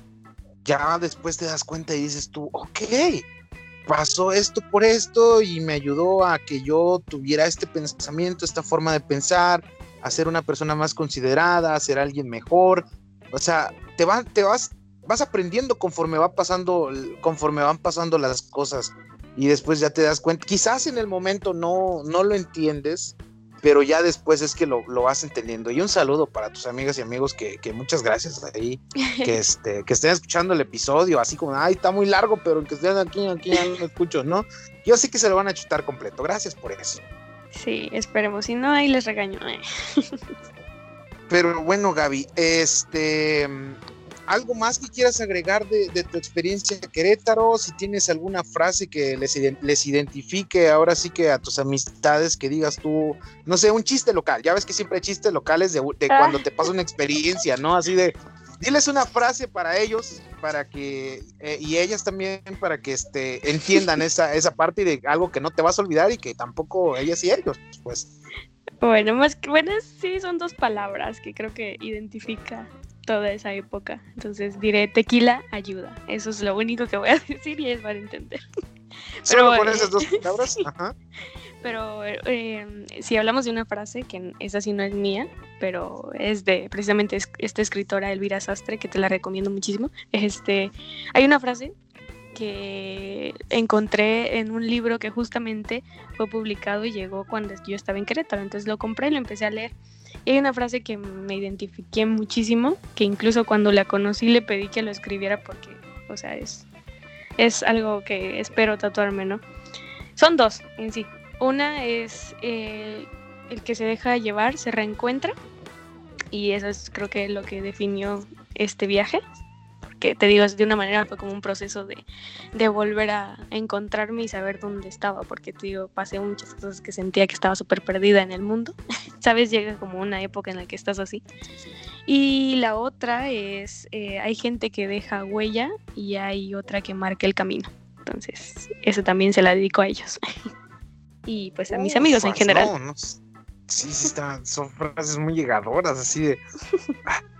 ya después te das cuenta y dices tú, ok, pasó esto por esto y me ayudó a que yo tuviera este pensamiento, esta forma de pensar, a ser una persona más considerada, a ser alguien mejor, o sea, te, va, te vas, vas aprendiendo conforme va pasando, conforme van pasando las cosas y después ya te das cuenta, quizás en el momento no, no lo entiendes, pero ya después es que lo, lo, vas entendiendo. Y un saludo para tus amigas y amigos que, que muchas gracias ahí, que, este, que estén escuchando el episodio, así como, ay, está muy largo, pero que estén aquí, aquí ya no escucho, ¿no? Yo sé que se lo van a chutar completo. Gracias por eso. Sí, esperemos. Si no, ahí les regaño. Pero bueno, Gaby, este, ¿algo más que quieras agregar de, de, tu experiencia en Querétaro? Si tienes alguna frase que les, les, identifique ahora sí que a tus amistades, que digas tú, no sé, un chiste local. Ya ves que siempre hay chistes locales de, de cuando te pasa una experiencia, ¿no? Así de, diles una frase para ellos, para que, eh, y ellas también, para que este, entiendan esa, esa parte de algo que no te vas a olvidar y que tampoco ellas y ellos, pues. Bueno, más que buenas, sí, son dos palabras que creo que identifica toda esa época. Entonces diré tequila ayuda. Eso es lo único que voy a decir y ellos van a entender. Solo con esas dos palabras. Ajá. Pero eh, si hablamos de una frase, que esa sí no es mía, pero es de precisamente esta escritora Elvira Sastre, que te la recomiendo muchísimo. Este, hay una frase que encontré en un libro que justamente fue publicado y llegó cuando yo estaba en Querétaro. Entonces lo compré y lo empecé a leer. Y hay una frase que me identifiqué muchísimo, que incluso cuando la conocí le pedí que lo escribiera porque, o sea, es, es algo que espero tatuarme, ¿no? Son dos en sí. Una es el que se deja llevar, se reencuentra. Y eso es creo que lo que definió este viaje. Porque te digo, de una manera fue como un proceso de, de volver a encontrarme y saber dónde estaba, porque te digo, pasé muchas cosas que sentía que estaba súper perdida en el mundo, ¿sabes? Llega como una época en la que estás así. Y la otra es, eh, hay gente que deja huella y hay otra que marca el camino. Entonces, eso también se la dedico a ellos. y pues a mis amigos en general. Sí, sí, son frases muy llegadoras, así de.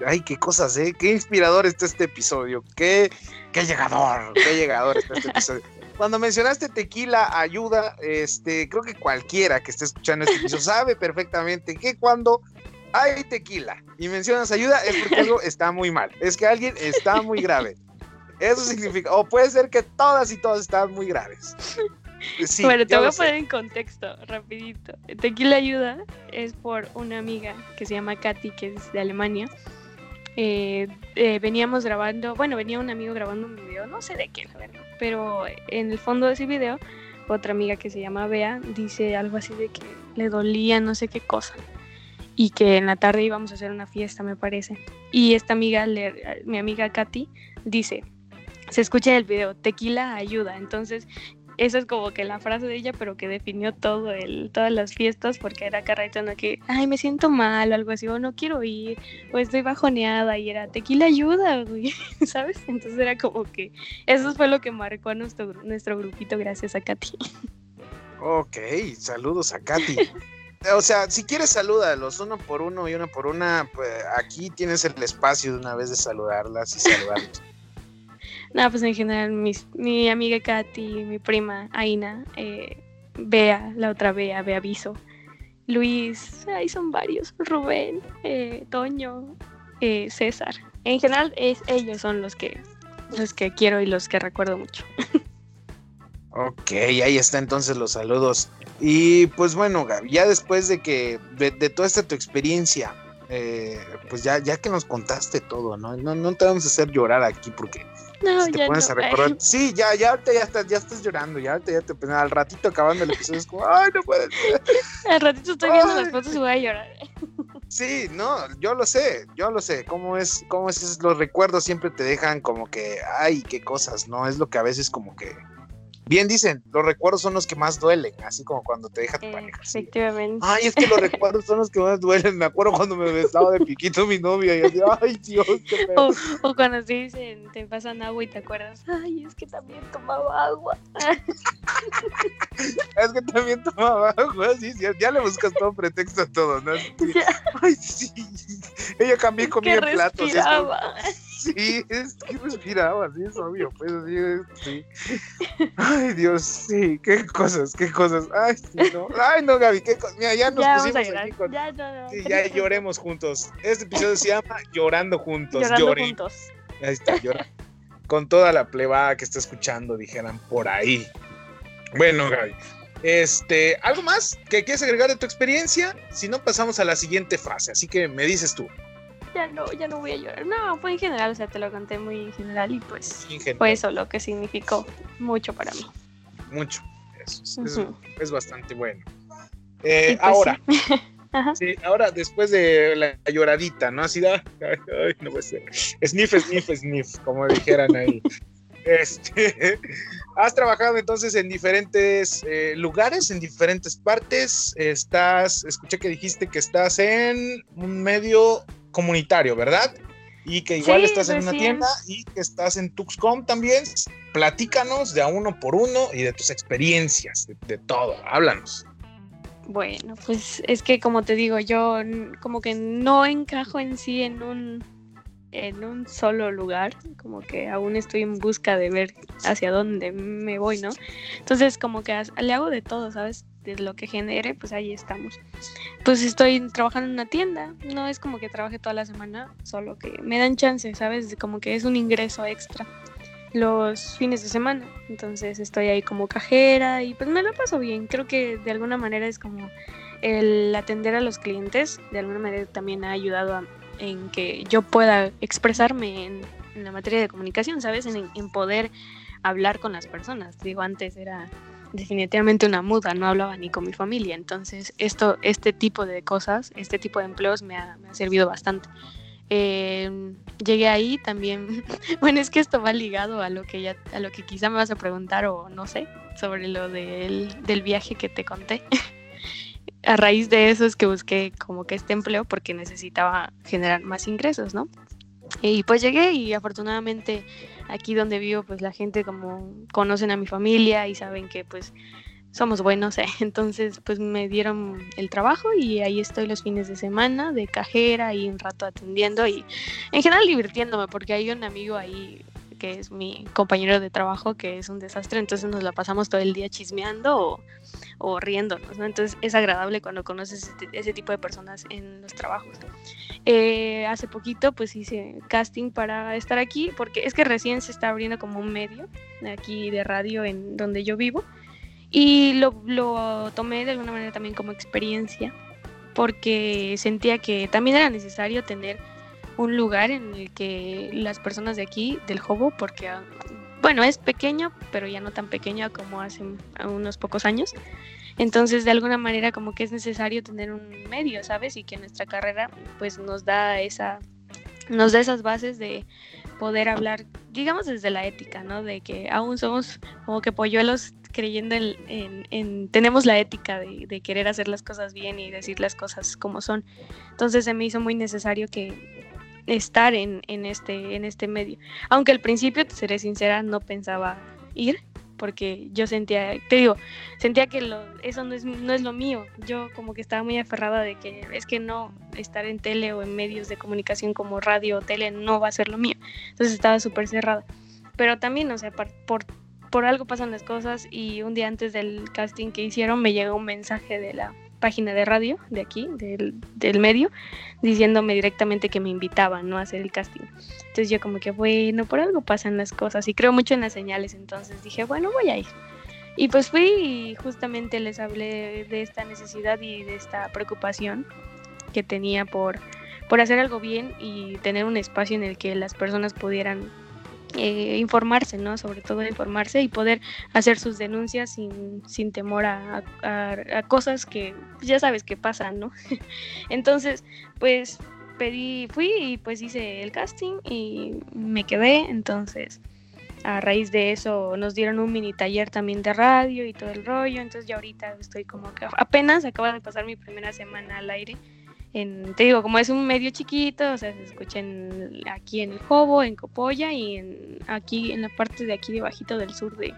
Ay, qué cosas, ¿eh? Qué inspirador está este episodio. Qué, qué llegador, qué llegador está este episodio. Cuando mencionaste tequila ayuda, este, creo que cualquiera que esté escuchando este episodio sabe perfectamente que cuando hay tequila y mencionas ayuda es porque algo está muy mal. Es que alguien está muy grave. Eso significa, o puede ser que todas y todos están muy graves bueno, te voy a poner en contexto rapidito. Tequila Ayuda es por una amiga que se llama Katy, que es de Alemania. Eh, eh, veníamos grabando, bueno, venía un amigo grabando un video, no sé de qué, la verdad, pero en el fondo de ese video, otra amiga que se llama Bea dice algo así de que le dolía no sé qué cosa y que en la tarde íbamos a hacer una fiesta, me parece. Y esta amiga, mi amiga Katy, dice, se escucha en el video, tequila ayuda. Entonces esa es como que la frase de ella, pero que definió todo el, todas las fiestas, porque era no que, ay, me siento mal o algo así, o no quiero ir, o estoy bajoneada, y era tequila ayuda, güey, ¿sabes? Entonces era como que eso fue lo que marcó a nuestro, nuestro grupito gracias a Katy. Ok, saludos a Katy. O sea, si quieres salúdalos uno por uno y uno por una, pues aquí tienes el espacio de una vez de saludarlas y saludarlos. No, pues en general, mi amiga Katy, mi prima Aina, eh, Bea, la otra Bea, Bea Viso, Luis, ahí son varios, Rubén, eh, Toño, eh, César. En general, es, ellos son los que, los que quiero y los que recuerdo mucho. ok, ahí está entonces los saludos. Y pues bueno, ya después de que, de, toda esta tu experiencia, eh, pues ya, ya que nos contaste todo, ¿no? ¿no? No te vamos a hacer llorar aquí porque no, te pones a recordar. Sí, ya, ya ahorita ya estás, ya estás llorando, ya ahorita ya te pues, al ratito acabando el episodio es como, ay, no puede ser. Al ratito estoy viendo las fotos y voy a llorar. Sí, no, yo lo sé, yo lo sé. Cómo es, cómo es, los recuerdos siempre te dejan como que, ay, qué cosas, ¿no? Es lo que a veces como que bien dicen, los recuerdos son los que más duelen, así como cuando te deja tu pareja. Efectivamente. Ay, es que los recuerdos son los que más duelen. Me acuerdo cuando me besaba de piquito mi novia y así, ay, Dios, qué O, o, cuando te dicen, te pasan agua y te acuerdas, ay, es que también tomaba agua. es que también tomaba agua, sí, sí, ya le buscas todo pretexto a todo, ¿no? Ay, sí. Ella cambié comía platos. Sí, es que respiraba, sí, es obvio, pues así, sí. Ay, Dios, sí, qué cosas, qué cosas. Ay, no, ay, no, Gaby, qué cosas. Mira, ya nos pusimos aquí con. Ya, no, no. Sí, ya lloremos juntos. Este episodio se llama Llorando Juntos. Llorando juntos. Ahí está, llorando. Con toda la plebada que está escuchando, dijeran por ahí. Bueno, Gaby. Este, ¿algo más que quieres agregar de tu experiencia? Si no, pasamos a la siguiente fase. Así que me dices tú ya no, ya no voy a llorar. No, fue en general, o sea, te lo conté muy general y pues fue eso lo que significó mucho para mí. Mucho, eso es, bastante bueno. Eh, pues ahora, sí. ahora después de la lloradita, ¿no? Así, ay, ay, no puede ser. Sniff, sniff, sniff, como dijeran ahí. Este, has trabajado entonces en diferentes eh, lugares, en diferentes partes. Estás, escuché que dijiste que estás en un medio comunitario, ¿verdad? Y que igual estás en una tienda y que estás en Tuxcom también. Platícanos de a uno por uno y de tus experiencias, de, todo. Háblanos. Bueno, pues es que como te digo, yo como que no encajo en sí en un en un solo lugar, como que aún estoy en busca de ver hacia dónde me voy, ¿no? Entonces como que le hago de todo, ¿sabes? De lo que genere, pues ahí estamos. Pues estoy trabajando en una tienda, no es como que trabaje toda la semana, solo que me dan chance, ¿sabes? Como que es un ingreso extra los fines de semana. Entonces estoy ahí como cajera y pues me lo paso bien. Creo que de alguna manera es como el atender a los clientes, de alguna manera también ha ayudado en que yo pueda expresarme en, la materia de comunicación, ¿sabes? En, en poder hablar con las personas. Digo, antes era definitivamente una muda, no hablaba ni con mi familia. Entonces, esto, este tipo de cosas, este tipo de empleos me ha, servido bastante. Em, llegué ahí también, bueno, es que esto va ligado a lo que ya, a lo que quizá me vas a preguntar o no sé, sobre lo del, del viaje que te conté. a raíz de eso es que busqué como que este empleo porque necesitaba generar más ingresos, ¿no? Y pues llegué y afortunadamente aquí donde vivo pues la gente como conocen a mi familia y saben que pues somos buenos, ¿eh? entonces pues me dieron el trabajo y ahí estoy los fines de semana de cajera y un rato atendiendo y en general divirtiéndome porque hay un amigo ahí que es mi compañero de trabajo que es un desastre, entonces nos la pasamos todo el día chismeando o, o riéndonos, ¿no? Entonces es agradable cuando conoces ese, tipo de personas en los trabajos. Eh, hace poquito pues hice casting para estar aquí porque es que recién se está abriendo como un medio aquí de radio en donde yo vivo y lo, lo tomé de alguna manera también como experiencia, porque sentía que también era necesario tener un lugar en el que las personas de aquí, del Jobo, porque, bueno, es pequeño, pero ya no tan pequeño como hace unos pocos años. Entonces, de alguna manera, como que es necesario tener un medio, ¿sabes? Y que nuestra carrera, pues, nos da esa, nos da esas bases de poder hablar, digamos, desde la ética, ¿no? De que aún somos como que polluelos creyendo en, tenemos la ética de, querer hacer las cosas bien y decir las cosas como son. Entonces se me hizo muy necesario que estar en, este, en este medio. Aunque al principio, te seré sincera, no pensaba ir porque yo sentía, te digo, sentía que lo, eso no es, no es lo mío. Yo como que estaba muy aferrada de que es que no estar en tele o en medios de comunicación como radio o tele no va a ser lo mío. Entonces estaba súper cerrada. Pero también, o sea, por, por por algo pasan las cosas y un día antes del casting que hicieron me llegó un mensaje de la página de radio de aquí, del, medio, diciéndome directamente que me invitaban ¿no? a hacer el casting. Entonces yo como que, bueno, por algo pasan las cosas y creo mucho en las señales, entonces dije, bueno, voy a ir. Y pues fui y justamente les hablé de esta necesidad y de esta preocupación que tenía por, por hacer algo bien y tener un espacio en el que las personas pudieran eh, informarse, ¿no? Sobre todo informarse y poder hacer sus denuncias sin, sin temor a, a, cosas que ya sabes que pasan, ¿no? Entonces, pues pedí, fui y pues hice el casting y me quedé, entonces a raíz de eso nos dieron un mini taller también de radio y todo el rollo, entonces ya ahorita estoy como que apenas acaba de pasar mi primera semana al aire te digo, como es un medio chiquito, o sea, se escucha aquí en el Jobo, en Copolla y en, aquí en la parte de aquí debajito del sur de,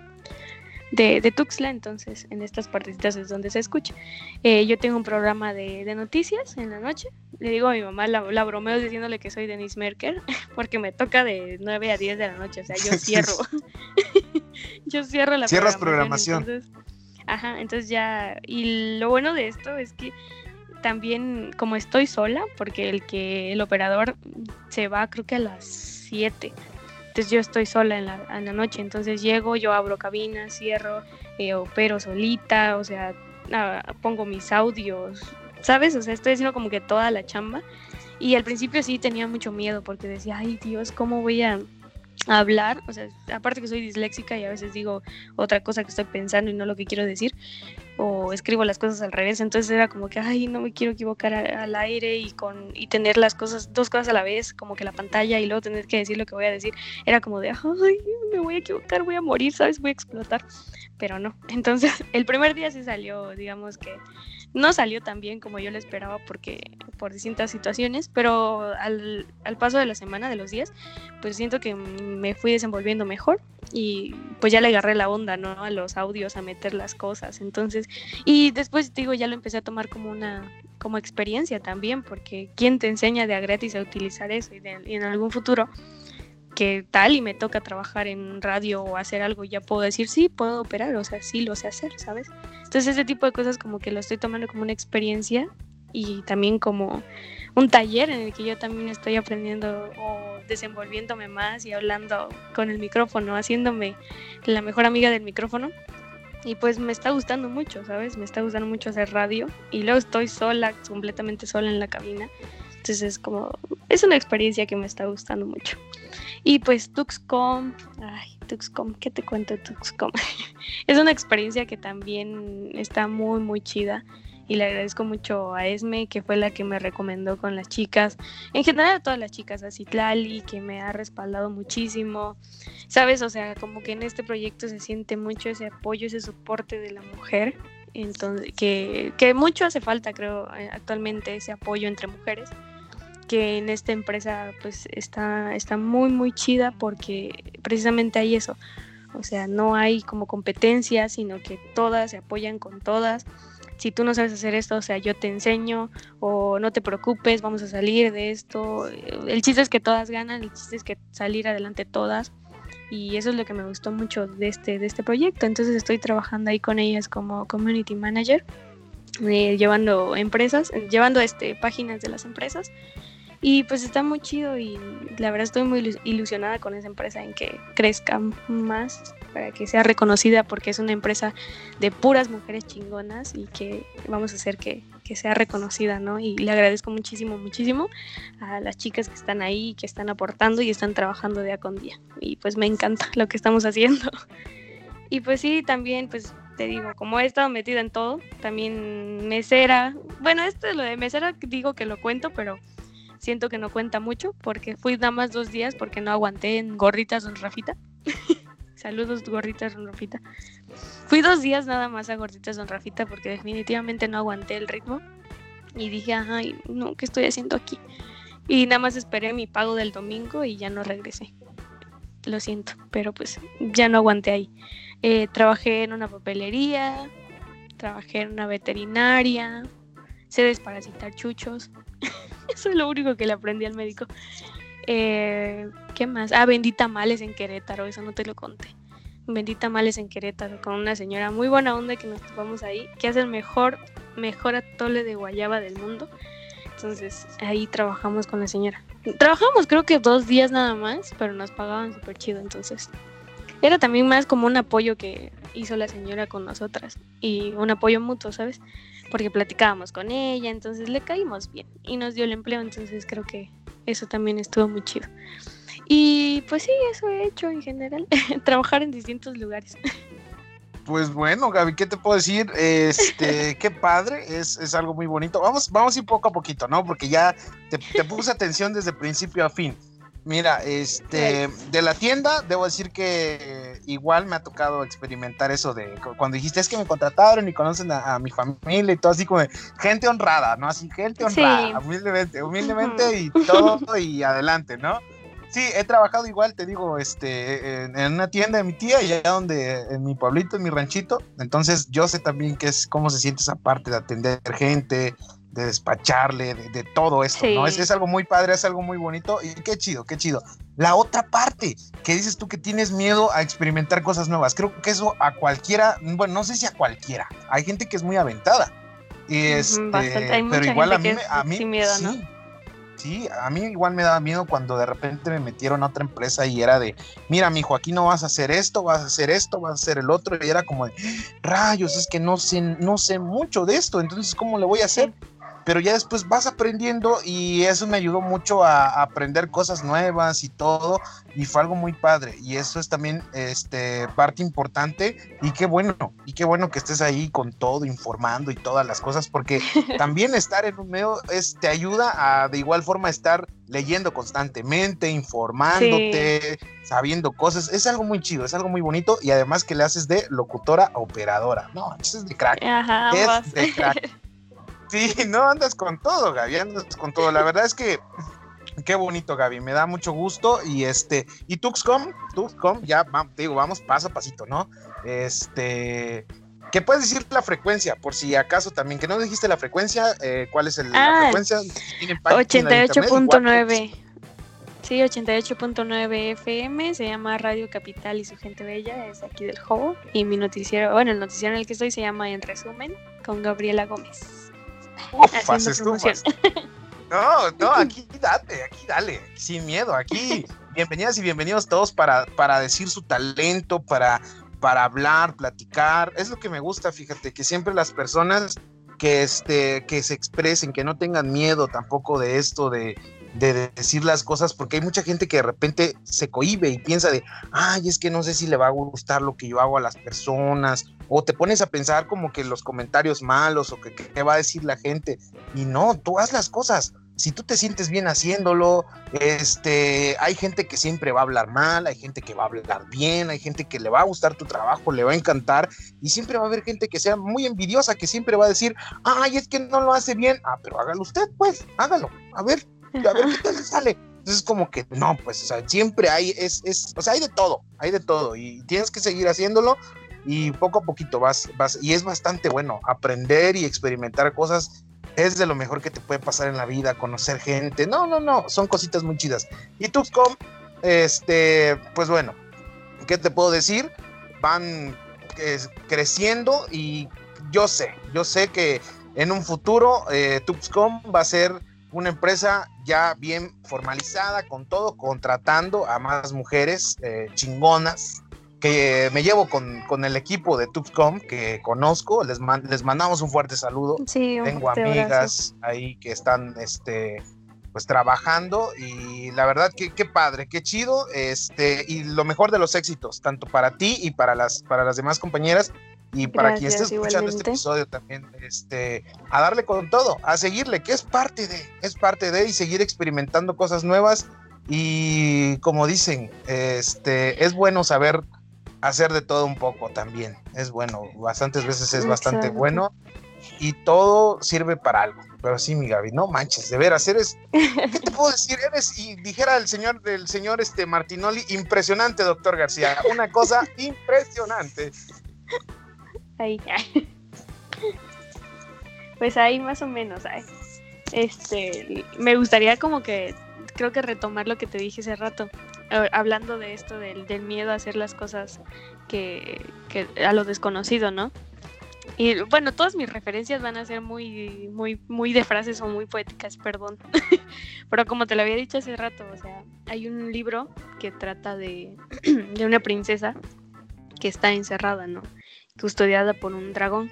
de, Tuxtla, entonces en estas partecitas es donde se escucha. Eh, yo tengo un programa de, noticias en la noche, le digo a mi mamá, la, la, bromeo diciéndole que soy Denise Merker, porque me toca de 9 a 10 de la noche, o sea, yo cierro, yo cierro la Cierras programación. Entonces, ajá, entonces ya, y lo bueno de esto es que también como estoy sola, porque el que el operador se va creo que a las 7. Entonces yo estoy sola en la, en la noche, entonces llego, yo abro cabina, cierro, eh, opero solita, o sea, pongo mis audios, ¿sabes? O sea, estoy haciendo como que toda la chamba. Y al principio sí tenía mucho miedo porque decía, ay Dios, ¿cómo voy a hablar? O sea, aparte que soy disléxica y a veces digo otra cosa que estoy pensando y no lo que quiero decir o escribo las cosas al revés, entonces era como que, ay, no me quiero equivocar al aire y, con, y tener las cosas, dos cosas a la vez, como que la pantalla y luego tener que decir lo que voy a decir, era como de, ay, me voy a equivocar, voy a morir, ¿sabes? Voy a explotar, pero no. Entonces, el primer día sí salió, digamos que no salió tan bien como yo lo esperaba porque por distintas situaciones, pero al, al paso de la semana, de los días, pues siento que me fui desenvolviendo mejor y pues ya le agarré la onda, ¿no? A los audios, a meter las cosas. Entonces, y después digo, ya lo empecé a tomar como una como experiencia también, porque ¿quién te enseña de gratis a utilizar eso? Y, en algún futuro que tal y me toca trabajar en radio o hacer algo, ya puedo decir, sí, puedo operar, o sea, sí lo sé hacer, ¿sabes? Entonces ese tipo de cosas como que lo estoy tomando como una experiencia y también como un taller en el que yo también estoy aprendiendo o desenvolviéndome más y hablando con el micrófono, haciéndome la mejor amiga del micrófono. Y pues me está gustando mucho, ¿sabes? Me está gustando mucho hacer radio y luego estoy sola, completamente sola en la cabina. Entonces es como, es una experiencia que me está gustando mucho. Y pues Tuxcom, ay, Tuxcom, ¿qué te cuento Tuxcom? es una experiencia que también está muy, muy chida y le agradezco mucho a Esme, que fue la que me recomendó con las chicas, en general a todas las chicas, a Citlali, que me ha respaldado muchísimo, ¿sabes? O sea, como que en este proyecto se siente mucho ese apoyo, ese soporte de la mujer, entonces, que, que mucho hace falta, creo, eh, actualmente ese apoyo entre mujeres que en esta empresa pues está, está muy muy chida porque precisamente hay eso, o sea, no hay como competencia, sino que todas se apoyan con todas. Si tú no sabes hacer esto, o sea, yo te enseño o no te preocupes, vamos a salir de esto. El chiste es que todas ganan, el chiste es que salir adelante todas. Y eso es lo que me gustó mucho de este, de este proyecto. Entonces estoy trabajando ahí con ellas como community manager, eh, llevando empresas, llevando este, páginas de las empresas y pues está muy chido y la verdad estoy muy ilusionada con esa empresa en que crezca más para que sea reconocida porque es una empresa de puras mujeres chingonas y que vamos a hacer que, que sea reconocida, ¿no? Y le agradezco muchísimo, muchísimo a las chicas que están ahí, que están aportando y están trabajando día con día. Y pues me encanta lo que estamos haciendo. Y pues sí, también pues te digo, como he estado metida en todo, también mesera, bueno, esto es lo de mesera, digo que lo cuento, pero siento que no cuenta mucho porque fui nada más dos días porque no aguanté en gorritas don Rafita. Saludos gorritas don Rafita. Fui dos días nada más a gorditas don Rafita porque definitivamente no aguanté el ritmo y dije, ay, no, ¿qué estoy haciendo aquí? Y nada más esperé mi pago del domingo y ya no regresé. Lo siento, pero pues ya no aguanté ahí. Eh, trabajé en una papelería, trabajé en una veterinaria, sé desparasitar chuchos. Eso es lo único que le aprendí al médico. Eh, ¿Qué más? Ah, vendí tamales en Querétaro, eso no te lo conté. Vendí tamales en Querétaro con una señora muy buena onda que nos topamos ahí, que hace el mejor, mejor atole de guayaba del mundo. Entonces ahí trabajamos con la señora. Trabajamos creo que dos días nada más, pero nos pagaban súper chido. Entonces era también más como un apoyo que hizo la señora con nosotras y un apoyo mutuo, ¿sabes? Porque platicábamos con ella, entonces le caímos bien y nos dio el empleo, entonces creo que eso también estuvo muy chido. Y pues sí, eso he hecho en general, trabajar en distintos lugares. Pues bueno, Gaby, ¿qué te puedo decir? Este, qué padre, es, es, algo muy bonito. Vamos, vamos a ir poco a poquito, ¿no? Porque ya te, te puse atención desde principio a fin. Mira, este, de la tienda, debo decir que igual me ha tocado experimentar eso de cuando dijiste es que me contrataron y conocen a, mi familia y todo así como gente honrada, ¿no? Así, gente honrada, humildemente, humildemente y todo y adelante, ¿no? Sí, he trabajado igual, te digo, este, en, en, una tienda de mi tía, y allá donde, en mi pueblito, en mi ranchito. Entonces, yo sé también qué es cómo se siente esa parte de atender gente, de despacharle, de, todo esto, ¿no? Es, es, algo muy padre, es algo muy bonito y qué chido, qué chido. La otra parte, que dices tú que tienes miedo a experimentar cosas nuevas, creo que eso a cualquiera, bueno, no sé si a cualquiera, hay gente que es muy aventada. Y este, pero igual a mí, a mí, miedo, sí, ¿no? Sí, a mí igual me daba miedo cuando de repente me metieron a otra empresa y era de, mira, mijo, aquí no vas a hacer esto, vas a hacer esto, vas a hacer el otro, y era como de, rayos, es que no sé, no sé mucho de esto, entonces, ¿cómo le voy a hacer? Pero ya después vas aprendiendo y eso me ayudó mucho a, aprender cosas nuevas y todo y fue algo muy padre y eso es también este parte importante y qué bueno y qué bueno que estés ahí con todo informando y todas las cosas porque también estar en un medio es, te ayuda a de igual forma estar leyendo constantemente informándote sabiendo cosas es algo muy chido es algo muy bonito y además que le haces de locutora a operadora no eso es de crack Ajá, es de crack Sí, no andas con todo, Gaby, andas con todo. La verdad es que qué bonito, Gaby, me da mucho gusto. Y este, y Tuxcom, Tuxcom, ya te digo, vamos paso a pasito, ¿no? Este, ¿qué puedes decir la frecuencia? Por si acaso también, que no dijiste la frecuencia, eh, ¿cuál es el, la ah, frecuencia? 88.9. Sí, 88.9 FM, se llama Radio Capital y su gente bella, es aquí del Jobo. Y mi noticiero, bueno, el noticiero en el que estoy se llama En Resumen, con Gabriela Gómez. No, no, aquí date, aquí dale, sin miedo, aquí bienvenidas y bienvenidos todos para, para decir su talento, para, para hablar, platicar. Es lo que me gusta, fíjate, que siempre las personas que, este, que se expresen, que no tengan miedo tampoco de esto, de, de decir las cosas, porque hay mucha gente que de repente se cohíbe y piensa de, ay, es que no sé si le va a gustar lo que yo hago a las personas, o te pones a pensar como que los comentarios malos o que qué va a decir la gente, y no, tú haz las cosas. Si tú te sientes bien haciéndolo, este, hay gente que siempre va a hablar mal, hay gente que va a hablar bien, hay gente que le va a gustar tu trabajo, le va a encantar, y siempre va a haber gente que sea muy envidiosa, que siempre va a decir, ay, es que no lo hace bien, ah, pero hágalo usted, pues, hágalo, a ver, a ver qué tal sale. Entonces, como que no, pues, o sea, siempre hay, es, es, o sea, hay de todo, hay de todo, y tienes que seguir haciéndolo, y poco a poquito vas, vas, y es bastante bueno aprender y experimentar cosas. Es de lo mejor que te puede pasar en la vida, conocer gente. No, no, no, son cositas muy chidas. Y Tuxcom, este, pues bueno, ¿qué te puedo decir? Van creciendo y yo sé, yo sé que en un futuro eh, Tuxcom va a ser una empresa ya bien formalizada con todo, contratando a más mujeres eh, chingonas que me llevo con, el equipo de Tubcom que conozco. Les, les mandamos un fuerte saludo. Tengo amigas ahí que están este, pues trabajando y la verdad que qué padre, qué chido, este y lo mejor de los éxitos, tanto para ti y para las para las demás compañeras y para quien esté escuchando este episodio también, este, a darle con todo, a seguirle, que es parte de, es parte de y seguir experimentando cosas nuevas y como dicen, este, es bueno saber hacer de todo un poco también, es bueno, bastantes veces es bastante bueno y todo sirve para algo. Pero sí, mi Gaby, no manches, de veras, eres, ¿qué te puedo decir? Eres, y dijera el señor, del señor este Martinoli, impresionante, doctor García, una cosa impresionante. Pues ahí más o menos, Este, me gustaría como que, creo que retomar lo que te dije hace rato, hablando de esto del, miedo a hacer las cosas que, a lo desconocido, ¿no? Y bueno, todas mis referencias van a ser muy, muy, muy de frases o muy poéticas, perdón. Pero como te lo había dicho hace rato, o sea, hay un libro que trata de, de una princesa que está encerrada, ¿no? Custodiada por un dragón.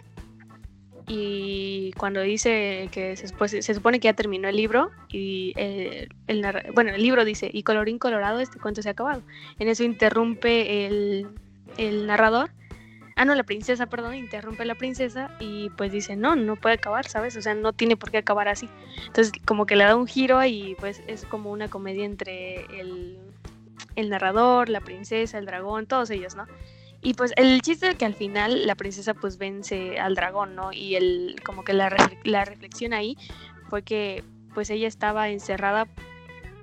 Y cuando dice que se, se supone que ya terminó el libro, y el, bueno, el libro dice, y colorín colorado, este cuento se ha acabado. En eso interrumpe el, el narrador ah, no, la princesa, perdón, interrumpe la princesa y pues dice, no, no puede acabar, ¿sabes? O sea, no tiene por qué acabar así. Entonces, como que le da un giro y pues es como una comedia entre el, el narrador, la princesa, el dragón, todos ellos, ¿no? Y pues el chiste es que al final la princesa pues vence al dragón, ¿no? Y el, como que la, la reflexión ahí fue que pues ella estaba encerrada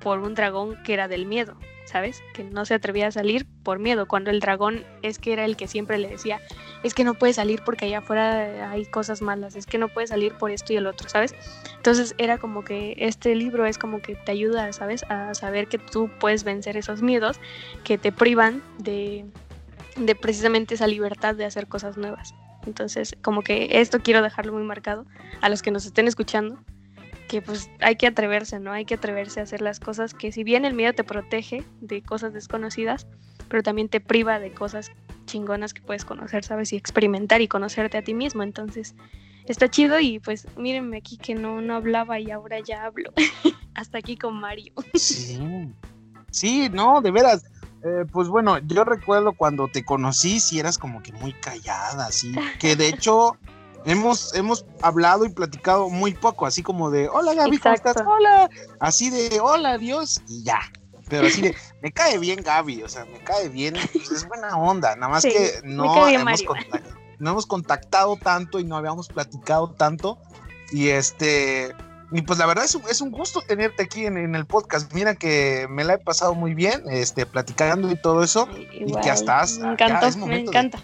por un dragón que era del miedo, ¿sabes? Que no se atrevía a salir por miedo, cuando el dragón es que era el que siempre le decía, es que no puede salir porque allá afuera hay cosas malas, es que no puede salir por esto y el otro, ¿sabes? Entonces era como que este libro es como que te ayuda, ¿sabes? A saber que tú puedes vencer esos miedos que te privan de, de precisamente esa libertad de hacer cosas nuevas. Entonces, como que esto quiero dejarlo muy marcado a los que nos estén escuchando, que pues hay que atreverse, ¿no? Hay que atreverse a hacer las cosas que si bien el miedo te protege de cosas desconocidas, pero también te priva de cosas chingonas que puedes conocer, ¿sabes? Y experimentar y conocerte a ti mismo. Entonces, está chido y pues mírenme aquí que no, no hablaba y ahora ya hablo. Hasta aquí con Mario. sí. Sí, no, de veras eh, pues bueno, yo recuerdo cuando te conocí, si eras como que muy callada, así, que de hecho hemos, hemos hablado y platicado muy poco, así como de, hola Gaby, ¿cómo estás? Hola, así de, hola Dios, y ya. Pero así de, me cae bien Gaby, o sea, me cae bien, es buena onda, nada más que no hemos, contactado, no hemos contactado tanto y no habíamos platicado tanto. Y este, y pues la verdad es un, es un gusto tenerte aquí en, el podcast. Mira que me la he pasado muy bien, este, platicando y todo eso. y que hasta Me encanta, me encanta.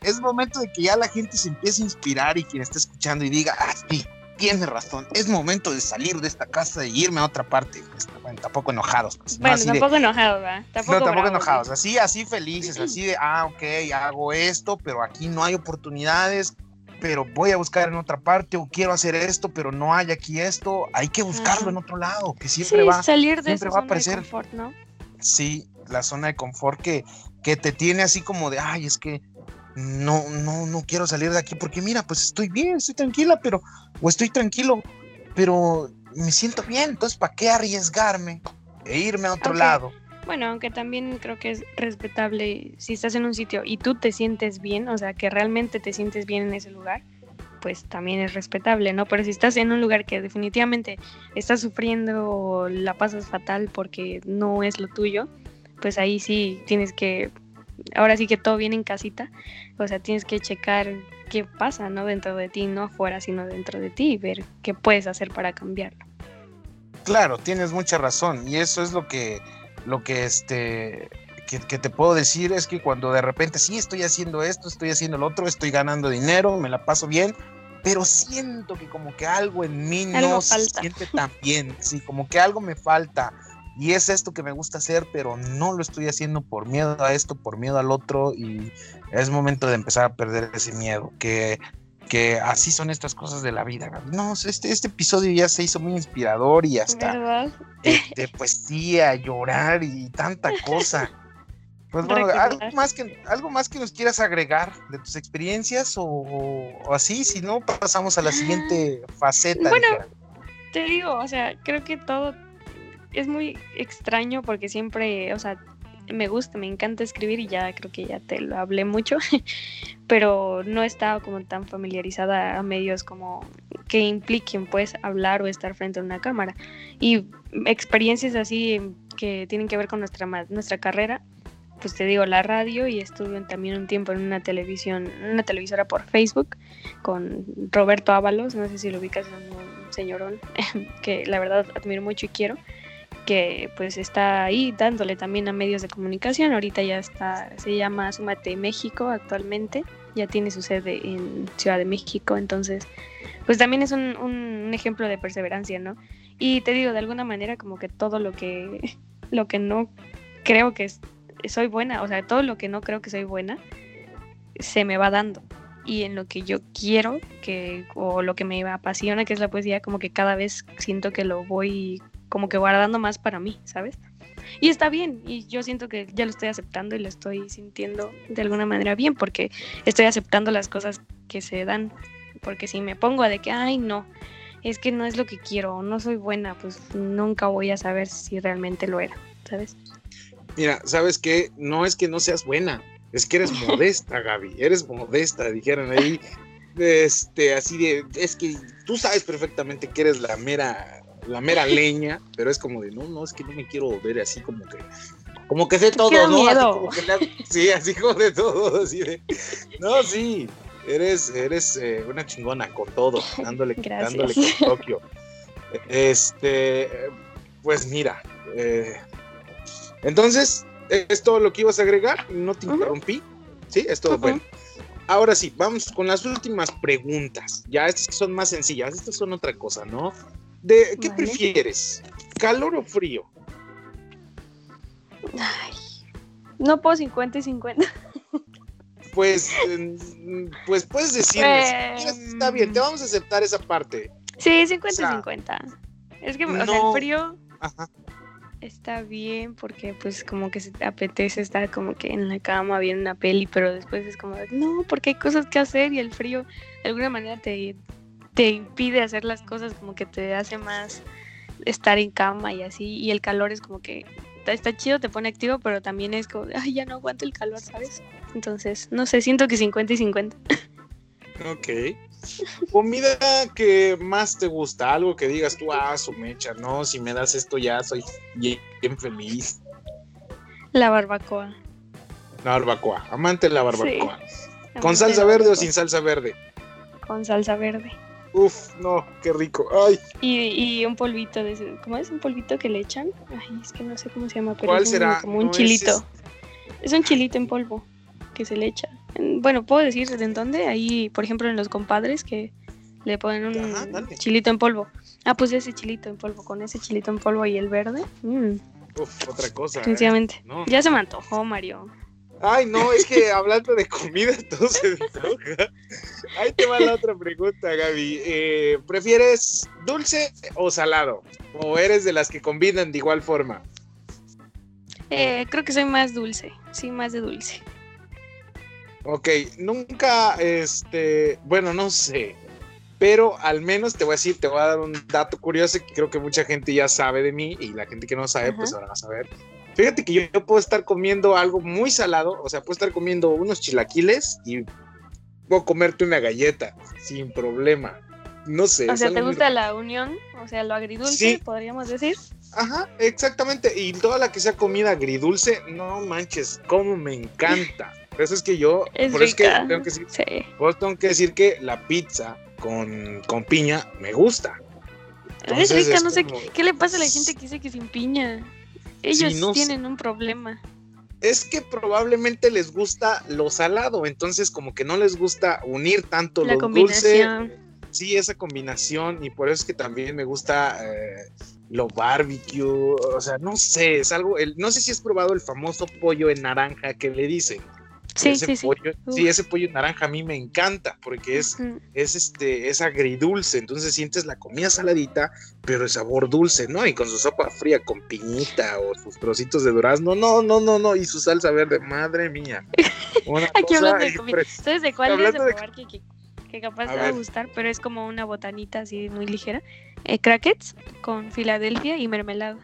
es momento de que ya la gente se empiece a inspirar y quien esté escuchando y diga, ah, sí, tiene razón, es momento de salir de esta casa y irme a otra parte. Pues, bueno, tampoco enojados. Pues, bueno, tampoco enojados, ¿verdad? Tampoco no, tampoco enojados, así, así felices, así de, ah, ok, hago esto, pero aquí no hay oportunidades pero voy a buscar en otra parte o quiero hacer esto, pero no hay aquí esto, hay que buscarlo en otro lado, que siempre va, salir de siempre va a aparecer. De confort, ¿no? Sí, la zona de confort que, que te tiene así como de, ay, es que no, no, no quiero salir de aquí porque mira, pues estoy bien, estoy tranquila, pero, o estoy tranquilo, pero me siento bien, entonces ¿para qué arriesgarme e irme a otro lado? Bueno, aunque también creo que es respetable si estás en un sitio y tú te sientes bien, o sea, que realmente te sientes bien en ese lugar, pues también es respetable, ¿no? Pero si estás en un lugar que definitivamente estás sufriendo o la pasas fatal porque no es lo tuyo, pues ahí sí tienes que, ahora sí que todo viene en casita, o sea, tienes que checar qué pasa, ¿no? Dentro de ti, no afuera, sino dentro de ti y ver qué puedes hacer para cambiarlo. Claro, tienes mucha razón y eso es lo que, lo que este, que, que, te puedo decir es que cuando de repente sí estoy haciendo esto, estoy haciendo lo otro, estoy ganando dinero, me la paso bien, pero siento que como que algo en mí no se siente tan bien, sí, como que algo me falta. Y es esto que me gusta hacer, pero no lo estoy haciendo por miedo a esto, por miedo al otro, y es momento de empezar a perder ese miedo, que, que así son estas cosas de la vida. No, este, este episodio ya se hizo muy inspirador y hasta de poesía, llorar y tanta cosa. Pues bueno, ¿algo más, que, ¿algo más que nos quieras agregar de tus experiencias o, así? Si no, pasamos a la siguiente faceta. Bueno, te digo, o sea, creo que todo es muy extraño porque siempre, o sea, me gusta, me encanta escribir y ya creo que ya te lo hablé mucho, pero no he como tan familiarizada a medios como que impliquen pues hablar o estar frente a una cámara. Y experiencias así que tienen que ver con nuestra, nuestra carrera, pues te digo, la radio y estuve también un tiempo en una televisión, una televisora por Facebook con Roberto Ábalos, no sé si lo ubicas, un señorón que la verdad admiro mucho y quiero, que pues está ahí dándole también a medios de comunicación, ahorita ya está, se llama Sumate México actualmente, ya tiene su sede en Ciudad de México, entonces pues también es un, ejemplo de perseverancia, ¿no? Y te digo, de alguna manera como que todo lo que, lo que no creo que soy buena, o sea, todo lo que no creo que soy buena, se me va dando. Y en lo que yo quiero, que, o lo que me apasiona, que es la poesía, como que cada vez siento que lo voy como que guardando más para mí, ¿sabes? Y está bien, y yo siento que ya lo estoy aceptando y lo estoy sintiendo de alguna manera bien, porque estoy aceptando las cosas que se dan. Porque si me pongo a de que, ay, no, es que no es lo que quiero, no soy buena, pues nunca voy a saber si realmente lo era, ¿sabes? Mira, ¿sabes qué? No es que no seas buena, es que eres modesta, Gaby, eres modesta, dijeron ahí. Este, así de, es que tú sabes perfectamente que eres la mera, la mera leña, pero es como de, no, no, es que no me quiero ver así como que, como que sé todo, ¿no? Así como que sí, así como de todo, así de, no, sí, eres, eres eh, una chingona con todo, dándole, dándole con Tokio. Este, pues mira, eh, entonces, ¿es todo lo que ibas a agregar? No te interrumpí. Sí, es todo bueno. Ahora sí, vamos con las últimas preguntas. Ya estas son más sencillas, estas son otra cosa, ¿no? De, ¿Qué prefieres? ¿Calor o frío? Ay, no puedo 50 y 50. Pues, pues puedes decirme, está bien, te vamos a aceptar esa parte. Sí, 50 y 50. Es que, o sea, el frío Ajá está bien porque pues como que se te apetece estar como que en la cama viendo una peli, pero después es como, no, porque hay cosas que hacer y el frío de alguna manera te, te impide hacer las cosas, como que te hace más estar en cama y así, y el calor es como que está, chido, te pone activo, pero también es como, ay, ya no aguanto el calor, ¿sabes? Entonces, no sé, siento que 50 y 50. Ok. Comida que más te gusta, algo que digas tú, ah, su mecha, no, si me das esto ya soy bien, feliz. La barbacoa. La barbacoa, amante de la barbacoa. ¿Con salsa verde o sin salsa verde? Con salsa verde. Uf, no, qué rico. Ay. Y, un polvito de ¿cómo es un polvito que le echan? Ay, es que no sé cómo se llama, pero ¿Cuál es será? como un chilito. es un chilito en polvo que se le echa bueno, puedo decir en dónde, ahí, por ejemplo, en los compadres que le ponen un chilito en polvo. Ah, pues ese chilito en polvo, con ese chilito en polvo y el verde. Mm. Uf, otra cosa. ¿eh? Definitivamente. Ya se me antojó, Mario. Ay, no, es que hablando de comida todo se. Ahí te va la otra pregunta, Gaby. Eh, ¿Prefieres dulce o salado? ¿O eres de las que combinan de igual forma? Eh, creo que soy más dulce, sí, más de dulce. Ok, nunca, este, bueno, no sé, pero al menos te voy a decir, te voy a dar un dato curioso que creo que mucha gente ya sabe de mí y la gente que no sabe, pues ahora va a saber. Fíjate que yo, puedo estar comiendo algo muy salado, o sea, puedo estar comiendo unos chilaquiles y puedo comerte una galleta sin problema. No sé. O sea, ¿te gusta la unión? O sea, lo agridulce, podríamos decir. Ajá, exactamente. Y toda la que sea comida agridulce, no manches, cómo me encanta. Por eso es que yo, por eso es que tengo que decir, tengo que decir que la pizza con, con piña me gusta. es rica, no sé qué le pasa a la gente que dice que sin piña. Ellos tienen un problema. Es que probablemente les gusta lo salado, entonces como que no les gusta unir tanto lo dulce. Sí, esa combinación y por eso es que también me gusta eh, lo barbecue, o sea, no sé, es algo, el, no sé si has probado el famoso pollo en naranja que le dicen. Sí, sí, sí. sí, ese pollo naranja a mí me encanta porque es, es, este, es agridulce, entonces sientes la comida saladita, pero el sabor dulce, ¿no? Y con su sopa fría con piñita o sus trocitos de durazno, no, no, no, no, y su salsa verde, madre mía. Aquí hablando de comida. ¿Sabes de cuál es de probar que, que, capaz te va a gustar? Pero es como una botanita así muy ligera. Eh, crackets con Filadelfia y mermelada.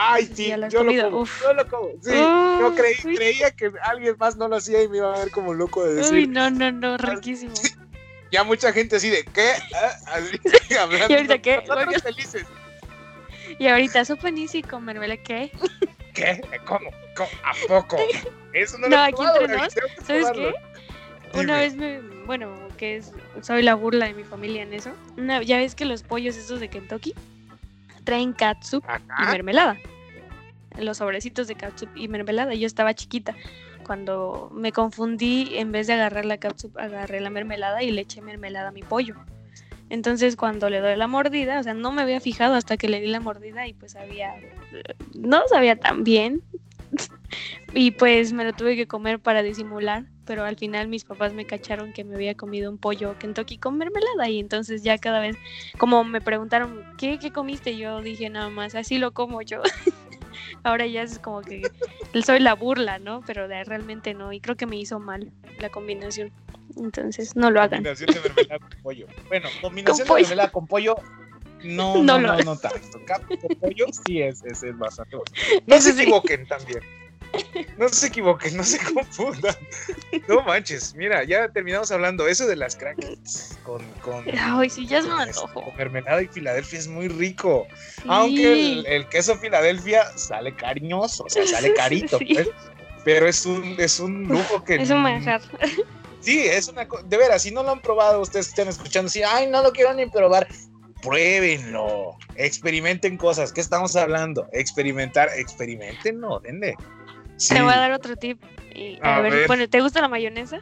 Ay, sí, yo, lo como, yo lo como. Sí, yo creí, creía que alguien más no lo hacía y me iba a ver como loco de decir. Uy, no, no, no, riquísimo. ya mucha gente así de, ¿qué? Así, hablando, ¿Y ahorita qué? felices. Y ahorita, ¿sopa nisi con mermelada qué? ¿Qué? ¿Cómo? ¿A poco? Eso no, no lo aquí entre nos, ¿sabes qué? Una vez me, bueno, que es, soy la burla de mi familia en eso. Una, ya ves que los pollos esos de Kentucky traen catsup y mermelada. Los sobrecitos de catsup y mermelada. Yo estaba chiquita. Cuando me confundí, en vez de agarrar la catsup, agarré la mermelada y le eché mermelada a mi pollo. Entonces cuando le doy la mordida, o sea, no me había fijado hasta que le di la mordida y pues había, no sabía tan bien. y pues me lo tuve que comer para disimular pero al final mis papás me cacharon que me había comido un pollo Kentucky con mermelada y entonces ya cada vez, como me preguntaron, ¿qué, qué comiste? Yo dije nada más, así lo como yo. Ahora ya es como que soy la burla, ¿no? Pero de, realmente no, y creo que me hizo mal la combinación. Entonces, no lo hagan. Combinación de mermelada con pollo. Bueno, combinación de mermelada con pollo no, no, no, no, tanto. Con pollo sí es, es, es bastante bueno. No se equivoquen también. No se equivoquen, no se confundan. No manches, mira, ya terminamos hablando eso de las crackers con, con Ay, sí, ya este, Con mermelada y Filadelfia es muy rico. Aunque el, queso Filadelfia sale cariñoso, o sea, sale carito, pues, pero es un, es un lujo que. Es un manjar. Sí, es una de veras, si no lo han probado, ustedes están escuchando así, ay, no lo quiero ni probar. Pruébenlo, experimenten cosas. ¿Qué estamos hablando? Experimentar, experimentenlo, denle. Te voy a dar otro tip. a, ver, bueno, ¿te gusta la mayonesa?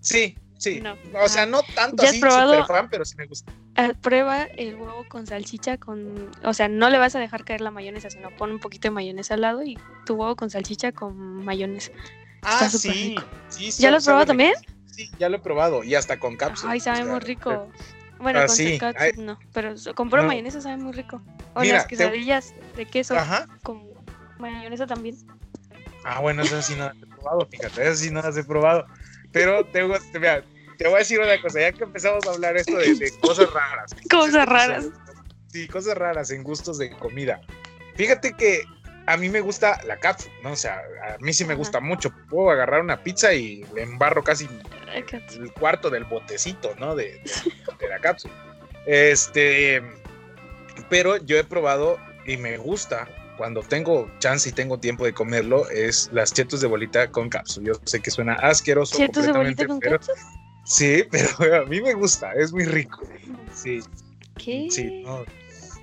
Sí, sí. O sea, no tanto así, super fan, pero sí me gusta. Ah, prueba el huevo con salchicha, con, o sea, no le vas a dejar caer la mayonesa, sino pon un poquito de mayonesa al lado y tu huevo con salchicha con mayonesa. Ah, sí, sí, ¿Ya lo has probado también? Sí, ya lo he probado y hasta con cápsula. Ay, sabe muy rico. Bueno, ah, con sí. no, pero con pura mayonesa sabe muy rico. O las quesadillas de queso con mayonesa también. Ah, bueno, eso sí no las he probado, fíjate, eso sí no las he probado. Pero te, te, te voy a decir una cosa, ya que empezamos a hablar esto de, cosas raras. Cosas raras. Sí, cosas raras en gustos de comida. Fíjate que a mí me gusta la cápsula, ¿no? O sea, a mí sí me gusta mucho. Puedo agarrar una pizza y le embarro casi el cuarto del botecito, ¿no? De, de la cápsula. Este, pero yo he probado y me gusta cuando tengo chance y tengo tiempo de comerlo, es las chetos de bolita con cápsula. Yo sé que suena asqueroso. ¿Chetos de bolita con cápsula? Sí, pero a mí me gusta, es muy rico. Sí. ¿Qué? Sí,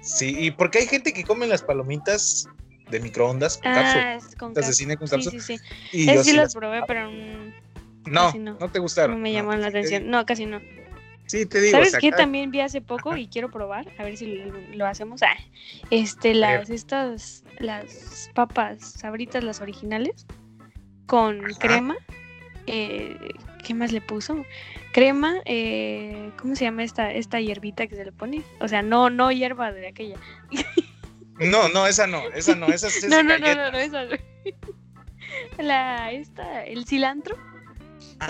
sí, y porque hay gente que come las palomitas de microondas con ah, Con de cine con cápsula. Sí, sí, sí. Y es sí las probé, pero... No, no, no, te gustaron. No me llamaron la atención. No, casi no. Sí, te digo. ¿Sabes qué? También vi hace poco y quiero probar, a ver si lo, hacemos. Ah, este, las, estas, las papas sabritas, las originales, con crema. Eh, ¿Qué más le puso? Crema, eh, ¿cómo se llama esta, esta hierbita que se le pone? O sea, no, no hierba de aquella. No, no, esa no, esa no, esa es no, no, no, no, no, esa no. La, esta, el cilantro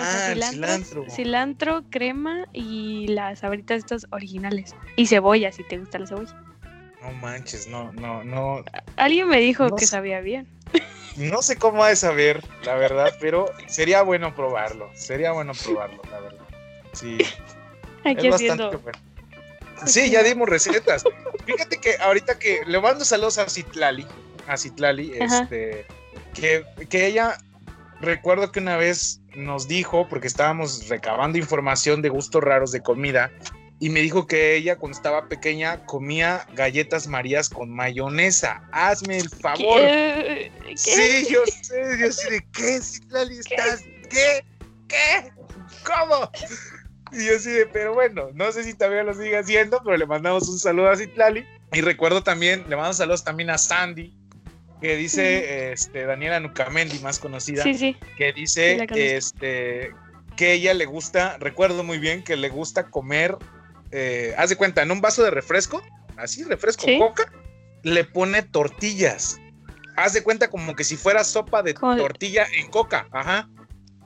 Ah, el cilantro. Cilantro, crema y las sabritas estas originales. Y cebolla, si te gusta la cebolla. No manches, no, no, no. Alguien me dijo que sabía bien. No sé cómo ha de saber, la verdad, pero sería bueno probarlo. Sería bueno probarlo, la verdad. Sí. Aquí es bastante bueno. Sí, ya dimos recetas. Fíjate que ahorita que le mando saludos a Citlali, a Citlali, este, que, que ella, recuerdo que una vez nos dijo, porque estábamos recabando información de gustos raros de comida, y me dijo que ella cuando estaba pequeña comía galletas marías con mayonesa. Hazme el favor. ¿Qué? Sí, yo sé, yo sé de qué, Citlali, estás, ¿qué? ¿Qué? ¿Cómo? Y yo sí de, pero bueno, no sé si todavía lo sigue haciendo, pero le mandamos un saludo a Citlali. Y recuerdo también, le mando saludos también a Sandy, que dice, este, Daniela Nucamendi, más conocida, sí, sí. que dice, este, que ella le gusta, recuerdo muy bien, que le gusta comer, eh, haz de cuenta, en un vaso de refresco, así, refresco, coca, le pone tortillas. Haz de cuenta como que si fuera sopa de tortilla en coca, ajá.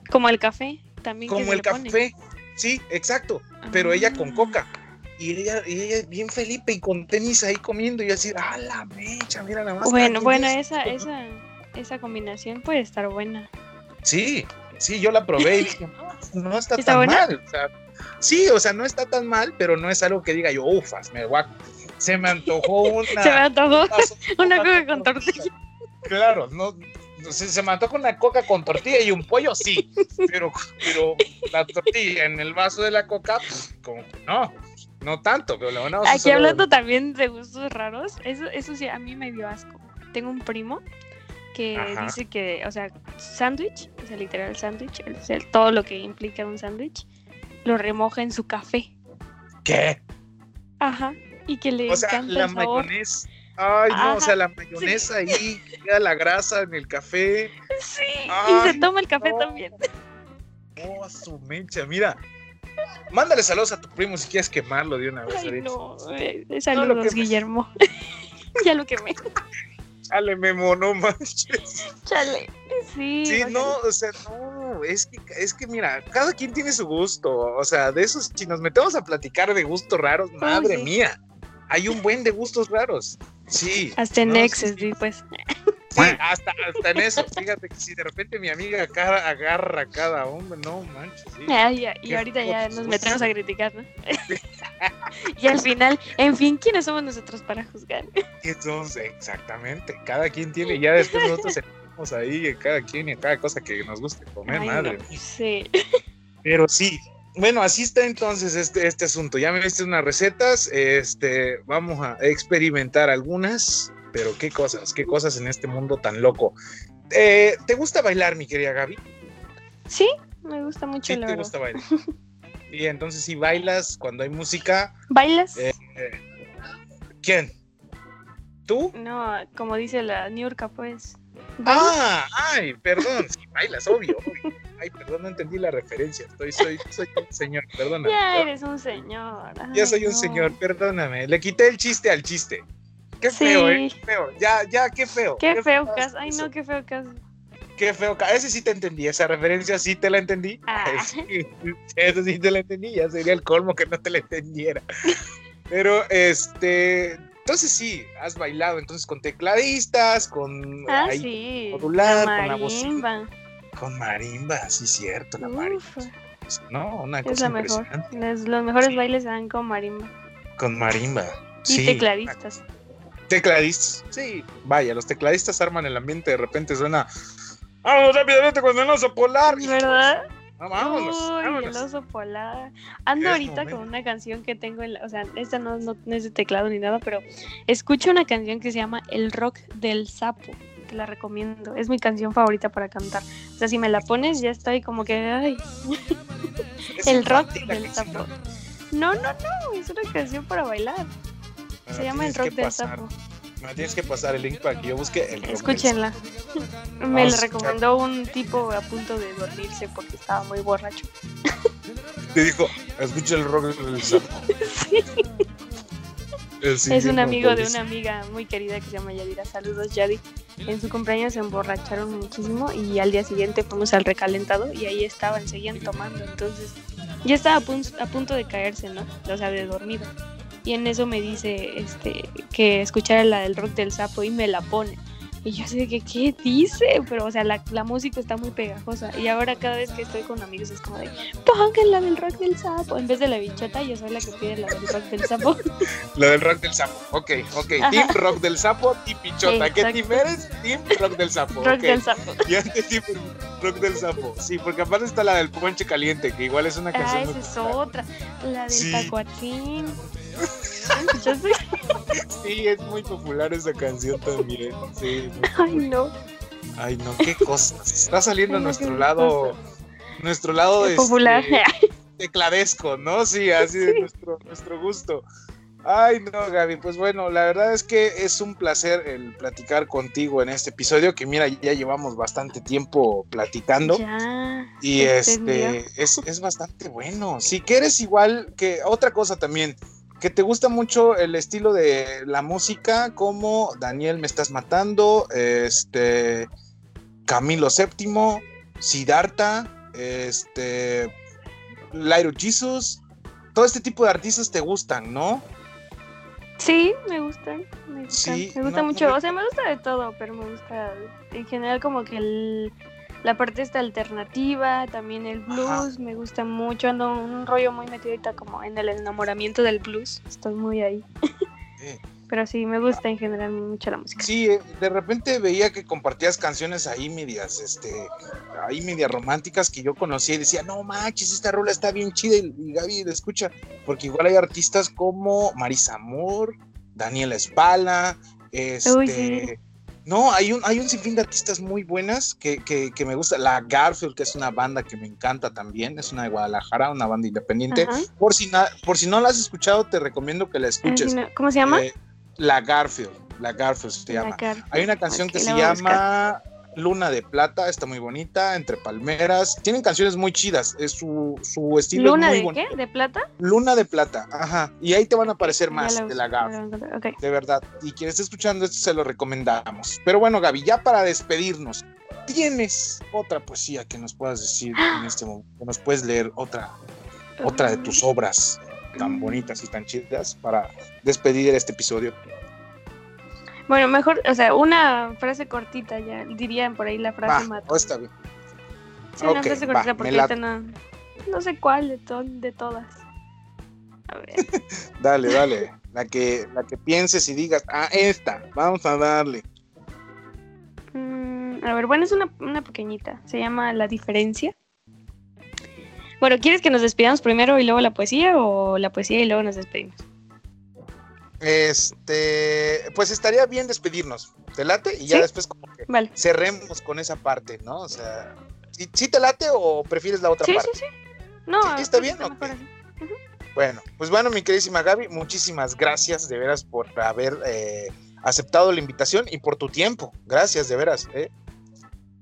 Como el café, también. Como el café. Sí, exacto, pero ella con coca. Y ella, y ella bien Felipe y con tenis ahí comiendo y así, ¡ah, la mecha! Mira nada más. Bueno, bueno, esa, esa, esa combinación puede estar buena. Sí, sí, yo la probé y dije, no, no está, tan mal. O sea, sí, o sea, no está tan mal, pero no es algo que diga yo, ufas, me guaco. Se me antojó una. Se me antojó una coca con tortilla. Claro, no, se, mató con una coca con tortilla y un pollo, sí, pero, pero la tortilla en el vaso de la coca, pues, como no, no tanto, pero le van Aquí hablando también de gustos raros, eso, eso sí, a mí me dio asco. Tengo un primo que dice que, o sea, sándwich, o sea, literal sándwich, todo lo que implica un sándwich, lo remoja en su café. ¿Qué? Ajá, y que le o sea, la mayonesa Ay, no, o sea, la mayonesa ahí, queda la grasa en el café. Sí, y se toma el café también. Oh, su mecha, mira. Mándale saludos a tu primo si quieres quemarlo de una vez. Ay, no, eh, saludos, Guillermo. ya lo quemé. Chale, Memo, no manches. Chale, sí. Sí, no, o sea, no, es que, es que mira, cada quien tiene su gusto. O sea, de esos, si nos metemos a platicar de gustos raros, madre mía, hay un buen de gustos raros. Sí. Hasta en Nexus, sí, pues. Sí, hasta, hasta en eso. Fíjate que si de repente mi amiga acá agarra a cada hombre, no manches. Sí. y ahorita ya nos metemos a criticar, ¿no? y al final, en fin, ¿quiénes somos nosotros para juzgar? Entonces, exactamente. Cada quien tiene, ya después nosotros tenemos ahí, cada quien y cada cosa que nos guste comer, madre. sí. Pero sí, bueno, así está entonces este, este asunto. Ya me viste unas recetas, este, vamos a experimentar algunas, pero qué cosas, qué cosas en este mundo tan loco. Eh, ¿Te gusta bailar, mi querida Gaby? Sí, me gusta mucho. Sí, te gusta bailar. y entonces si bailas cuando hay música. ¿Bailas? Eh, ¿Quién? ¿Tú? No, como dice la New York, pues. Ah, ay, perdón, sí, bailas, obvio, obvio. Ay, perdón, no entendí la referencia. Estoy, soy, soy un señor, perdóname. Ya eres un señor. ya soy un señor, perdóname. Le quité el chiste al chiste. Qué feo, ¿eh? Qué feo. Ya, ya, qué feo. Qué, feo, caso. Ay, no, qué feo caso. Qué feo caso. Ese sí te entendí, esa referencia sí te la entendí. Ah. Ese sí te la entendí, ya sería el colmo que no te la entendiera. Pero, este, entonces sí, has bailado entonces con tecladistas, con ah, sí. modular, con la bocina. Con marimba, sí, cierto, la marimba. No, una cosa es la mejor. Los, mejores bailes se dan con marimba. Con marimba. Y tecladistas. Tecladistas, sí. Vaya, los tecladistas arman el ambiente, de repente suena. ¡Vamos rápidamente con el oso polar! ¿Verdad? vámonos, Uy, el oso polar. Ando ahorita con una canción que tengo, en la, o sea, esta no, no, no, es de teclado ni nada, pero escucho una canción que se llama El Rock del Sapo te la recomiendo. Es mi canción favorita para cantar. O sea, si me la pones, ya estoy como que. Ay. el rock del sapo. No, no, no. Es una canción para bailar. Se llama El rock del sapo. Me tienes que pasar el link para que yo busque el rock Escúchenla. Me la recomendó un tipo a punto de dormirse porque estaba muy borracho. Te dijo, escucha el rock del sapo. sí. Es un amigo de una amiga muy querida que se llama Yadira. Saludos, Yadi. en su cumpleaños se emborracharon muchísimo y al día siguiente fuimos al recalentado y ahí estaban, seguían tomando. Entonces ya estaba a, a punto de caerse, ¿no? O sea, de dormido. Y en eso me dice este que escuchara la del rock del sapo y me la pone. Y yo sé que, ¿qué dice? Pero, o sea, la, la, música está muy pegajosa. Y ahora cada vez que estoy con amigos es como de, pongan la del rock del sapo. En vez de la bichota, yo soy la que pide la del rock del sapo. la del rock del sapo. Ok, ok. Team rock del sapo, team bichota. ¿Qué team eres? Team rock del sapo. Rock del sapo. Ya team rock del sapo. Sí, porque aparte está la del ponche caliente, que igual es una canción. Ah, esa es otra. La del sí. tacuatín. Sí, es muy popular esa canción también. Sí, Ay, no. Ay, no, qué cosas. Está saliendo a nuestro lado, nuestro lado de popular. Este, tecladesco, ¿no? Sí, así de nuestro, nuestro gusto. Ay, no, Gaby, pues bueno, la verdad es que es un placer el platicar contigo en este episodio, que mira, ya llevamos bastante tiempo platicando. Ya, y este, es, es bastante bueno. Si quieres igual que otra cosa también, que te gusta mucho el estilo de la música, como Daniel Me Estás Matando, este Camilo VII, Siddhartha, este Lyro Jesus, todo este tipo de artistas te gustan, ¿no? Sí, me gustan, me gustan, sí, me gusta mucho, o sea, me gusta de todo, pero me gusta en general como que el la parte esta alternativa, también el blues, me gusta mucho, ando un rollo muy metido ahorita como en el enamoramiento del blues, estoy muy ahí. Pero sí, me gusta en general mucho la música. Sí, eh, de repente veía que compartías canciones ahí medias, este, ahí medias románticas que yo conocía y decía, no manches, esta rola está bien chida y, Gaby la escucha, porque igual hay artistas como Marisa Amor, Daniela Espala, este... No, hay un, hay un sinfín de artistas muy buenas que, que, me gusta. La Garfield, que es una banda que me encanta también, es una de Guadalajara, una banda independiente. Por si, por si no la has escuchado, te recomiendo que la escuches. ¿Cómo se llama? Eh, la Garfield, la Garfield se llama. Hay una canción que se llama Luna de Plata, está muy bonita, Entre Palmeras. Tienen canciones muy chidas, es su, su estilo. ¿Luna es muy de qué? ¿De plata? Luna de Plata, ajá. Y ahí te van a aparecer más de la Gaby. De verdad. Y quien esté escuchando esto se lo recomendamos. Pero bueno, Gaby, ya para despedirnos, ¿tienes otra poesía que nos puedas decir en este momento? Que nos puedes leer otra, otra de tus obras tan bonitas y tan chidas para despedir este episodio. Bueno, mejor, o sea, una frase cortita ya, dirían por ahí la frase va, mata. está bien. Sí, una frase cortita porque no, no sé cuál de, to de todas. A ver. dale, dale. La que, la que pienses y digas, ah, esta, vamos a darle. Mm, a ver, bueno, es una, una pequeñita. Se llama La diferencia. Bueno, ¿quieres que nos despidamos primero y luego la poesía o la poesía y luego nos despedimos? Este, pues estaría bien despedirnos. ¿Te late? Y ya después como que cerremos con esa parte, ¿no? O sea, ¿sí, te late o prefieres la otra parte? Sí, sí, sí. No, está bien. Bueno, pues bueno, mi queridísima Gaby, muchísimas gracias de veras por haber eh, aceptado la invitación y por tu tiempo. Gracias, de veras. ¿eh?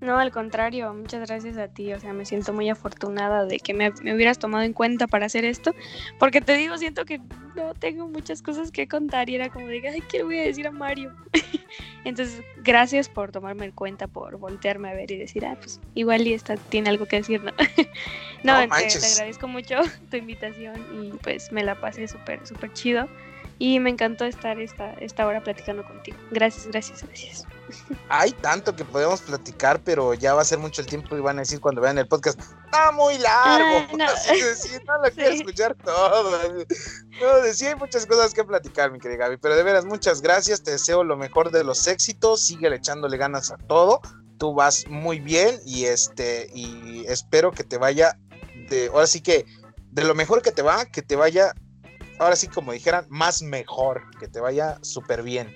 No, al contrario, muchas gracias a ti. O sea, me siento muy afortunada de que me, hubieras tomado en cuenta para hacer esto. Porque te digo, siento que no tengo muchas cosas que contar y era como de, ay, ¿qué le voy a decir a Mario? Entonces, gracias por tomarme en cuenta, por voltearme a ver y decir, ah, pues igual y esta tiene algo que decir, ¿no? no, te, te, agradezco mucho tu invitación y pues me la pasé súper, súper chido. Y me encantó estar esta, esta hora platicando contigo. Gracias, gracias, gracias. Hay tanto que podemos platicar, pero ya va a ser mucho el tiempo y van a decir cuando vean el podcast, está muy largo. Ah, no. no lo quiero escuchar todo. No, sí hay muchas cosas que platicar, mi querida Gaby, pero de veras, muchas gracias. Te deseo lo mejor de los éxitos. Sigue echándole ganas a todo. Tú vas muy bien y este, y espero que te vaya de, ahora sí que de lo mejor que te va, que te vaya ahora sí como dijeran, más mejor, que te vaya súper bien.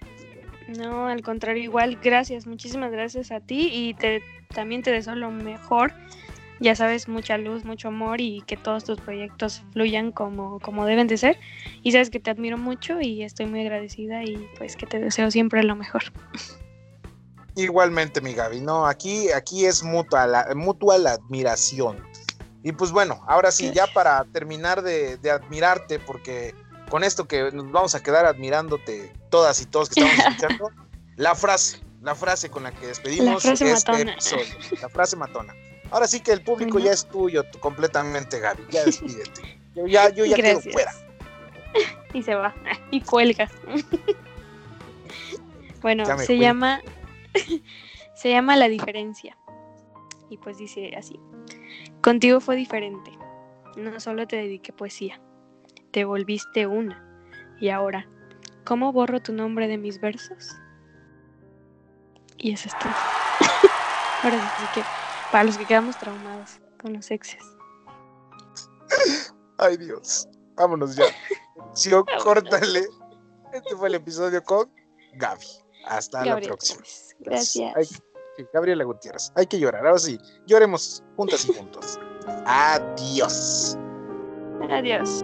No, al contrario, igual, gracias, muchísimas gracias a ti y te, también te deseo lo mejor. Ya sabes, mucha luz, mucho amor y que todos tus proyectos fluyan como, como deben de ser. Y sabes que te admiro mucho y estoy muy agradecida y pues que te deseo siempre lo mejor. Igualmente, mi Gaby, no, aquí, aquí es mutua la, mutua la admiración. Y pues bueno, ahora sí, ya para terminar de, admirarte, porque con esto que nos vamos a quedar admirándote todas y todos que estamos escuchando, la frase, la frase con la que despedimos La frase este matona. episodio. La frase matona. Ahora sí que el público ya es tuyo tú, completamente, Gaby. Ya despídete. Yo ya, yo ya quedo fuera. Y se va. Y cuelga. bueno, se llama. se llama La diferencia. Y pues dice así. Contigo fue diferente. No solo te dediqué poesía. Te volviste una. Y ahora, ¿cómo borro tu nombre de mis versos? Y eso es todo. ahora sí que. Para los que quedamos traumados con los exes. Ay, Dios. Vámonos ya. Sí, o córtale. Este fue el episodio con Gaby. Hasta la próxima. Gracias. Gabriela Gutiérrez. Hay que llorar. Ahora sí, lloremos juntas y juntos. Adiós. Adiós.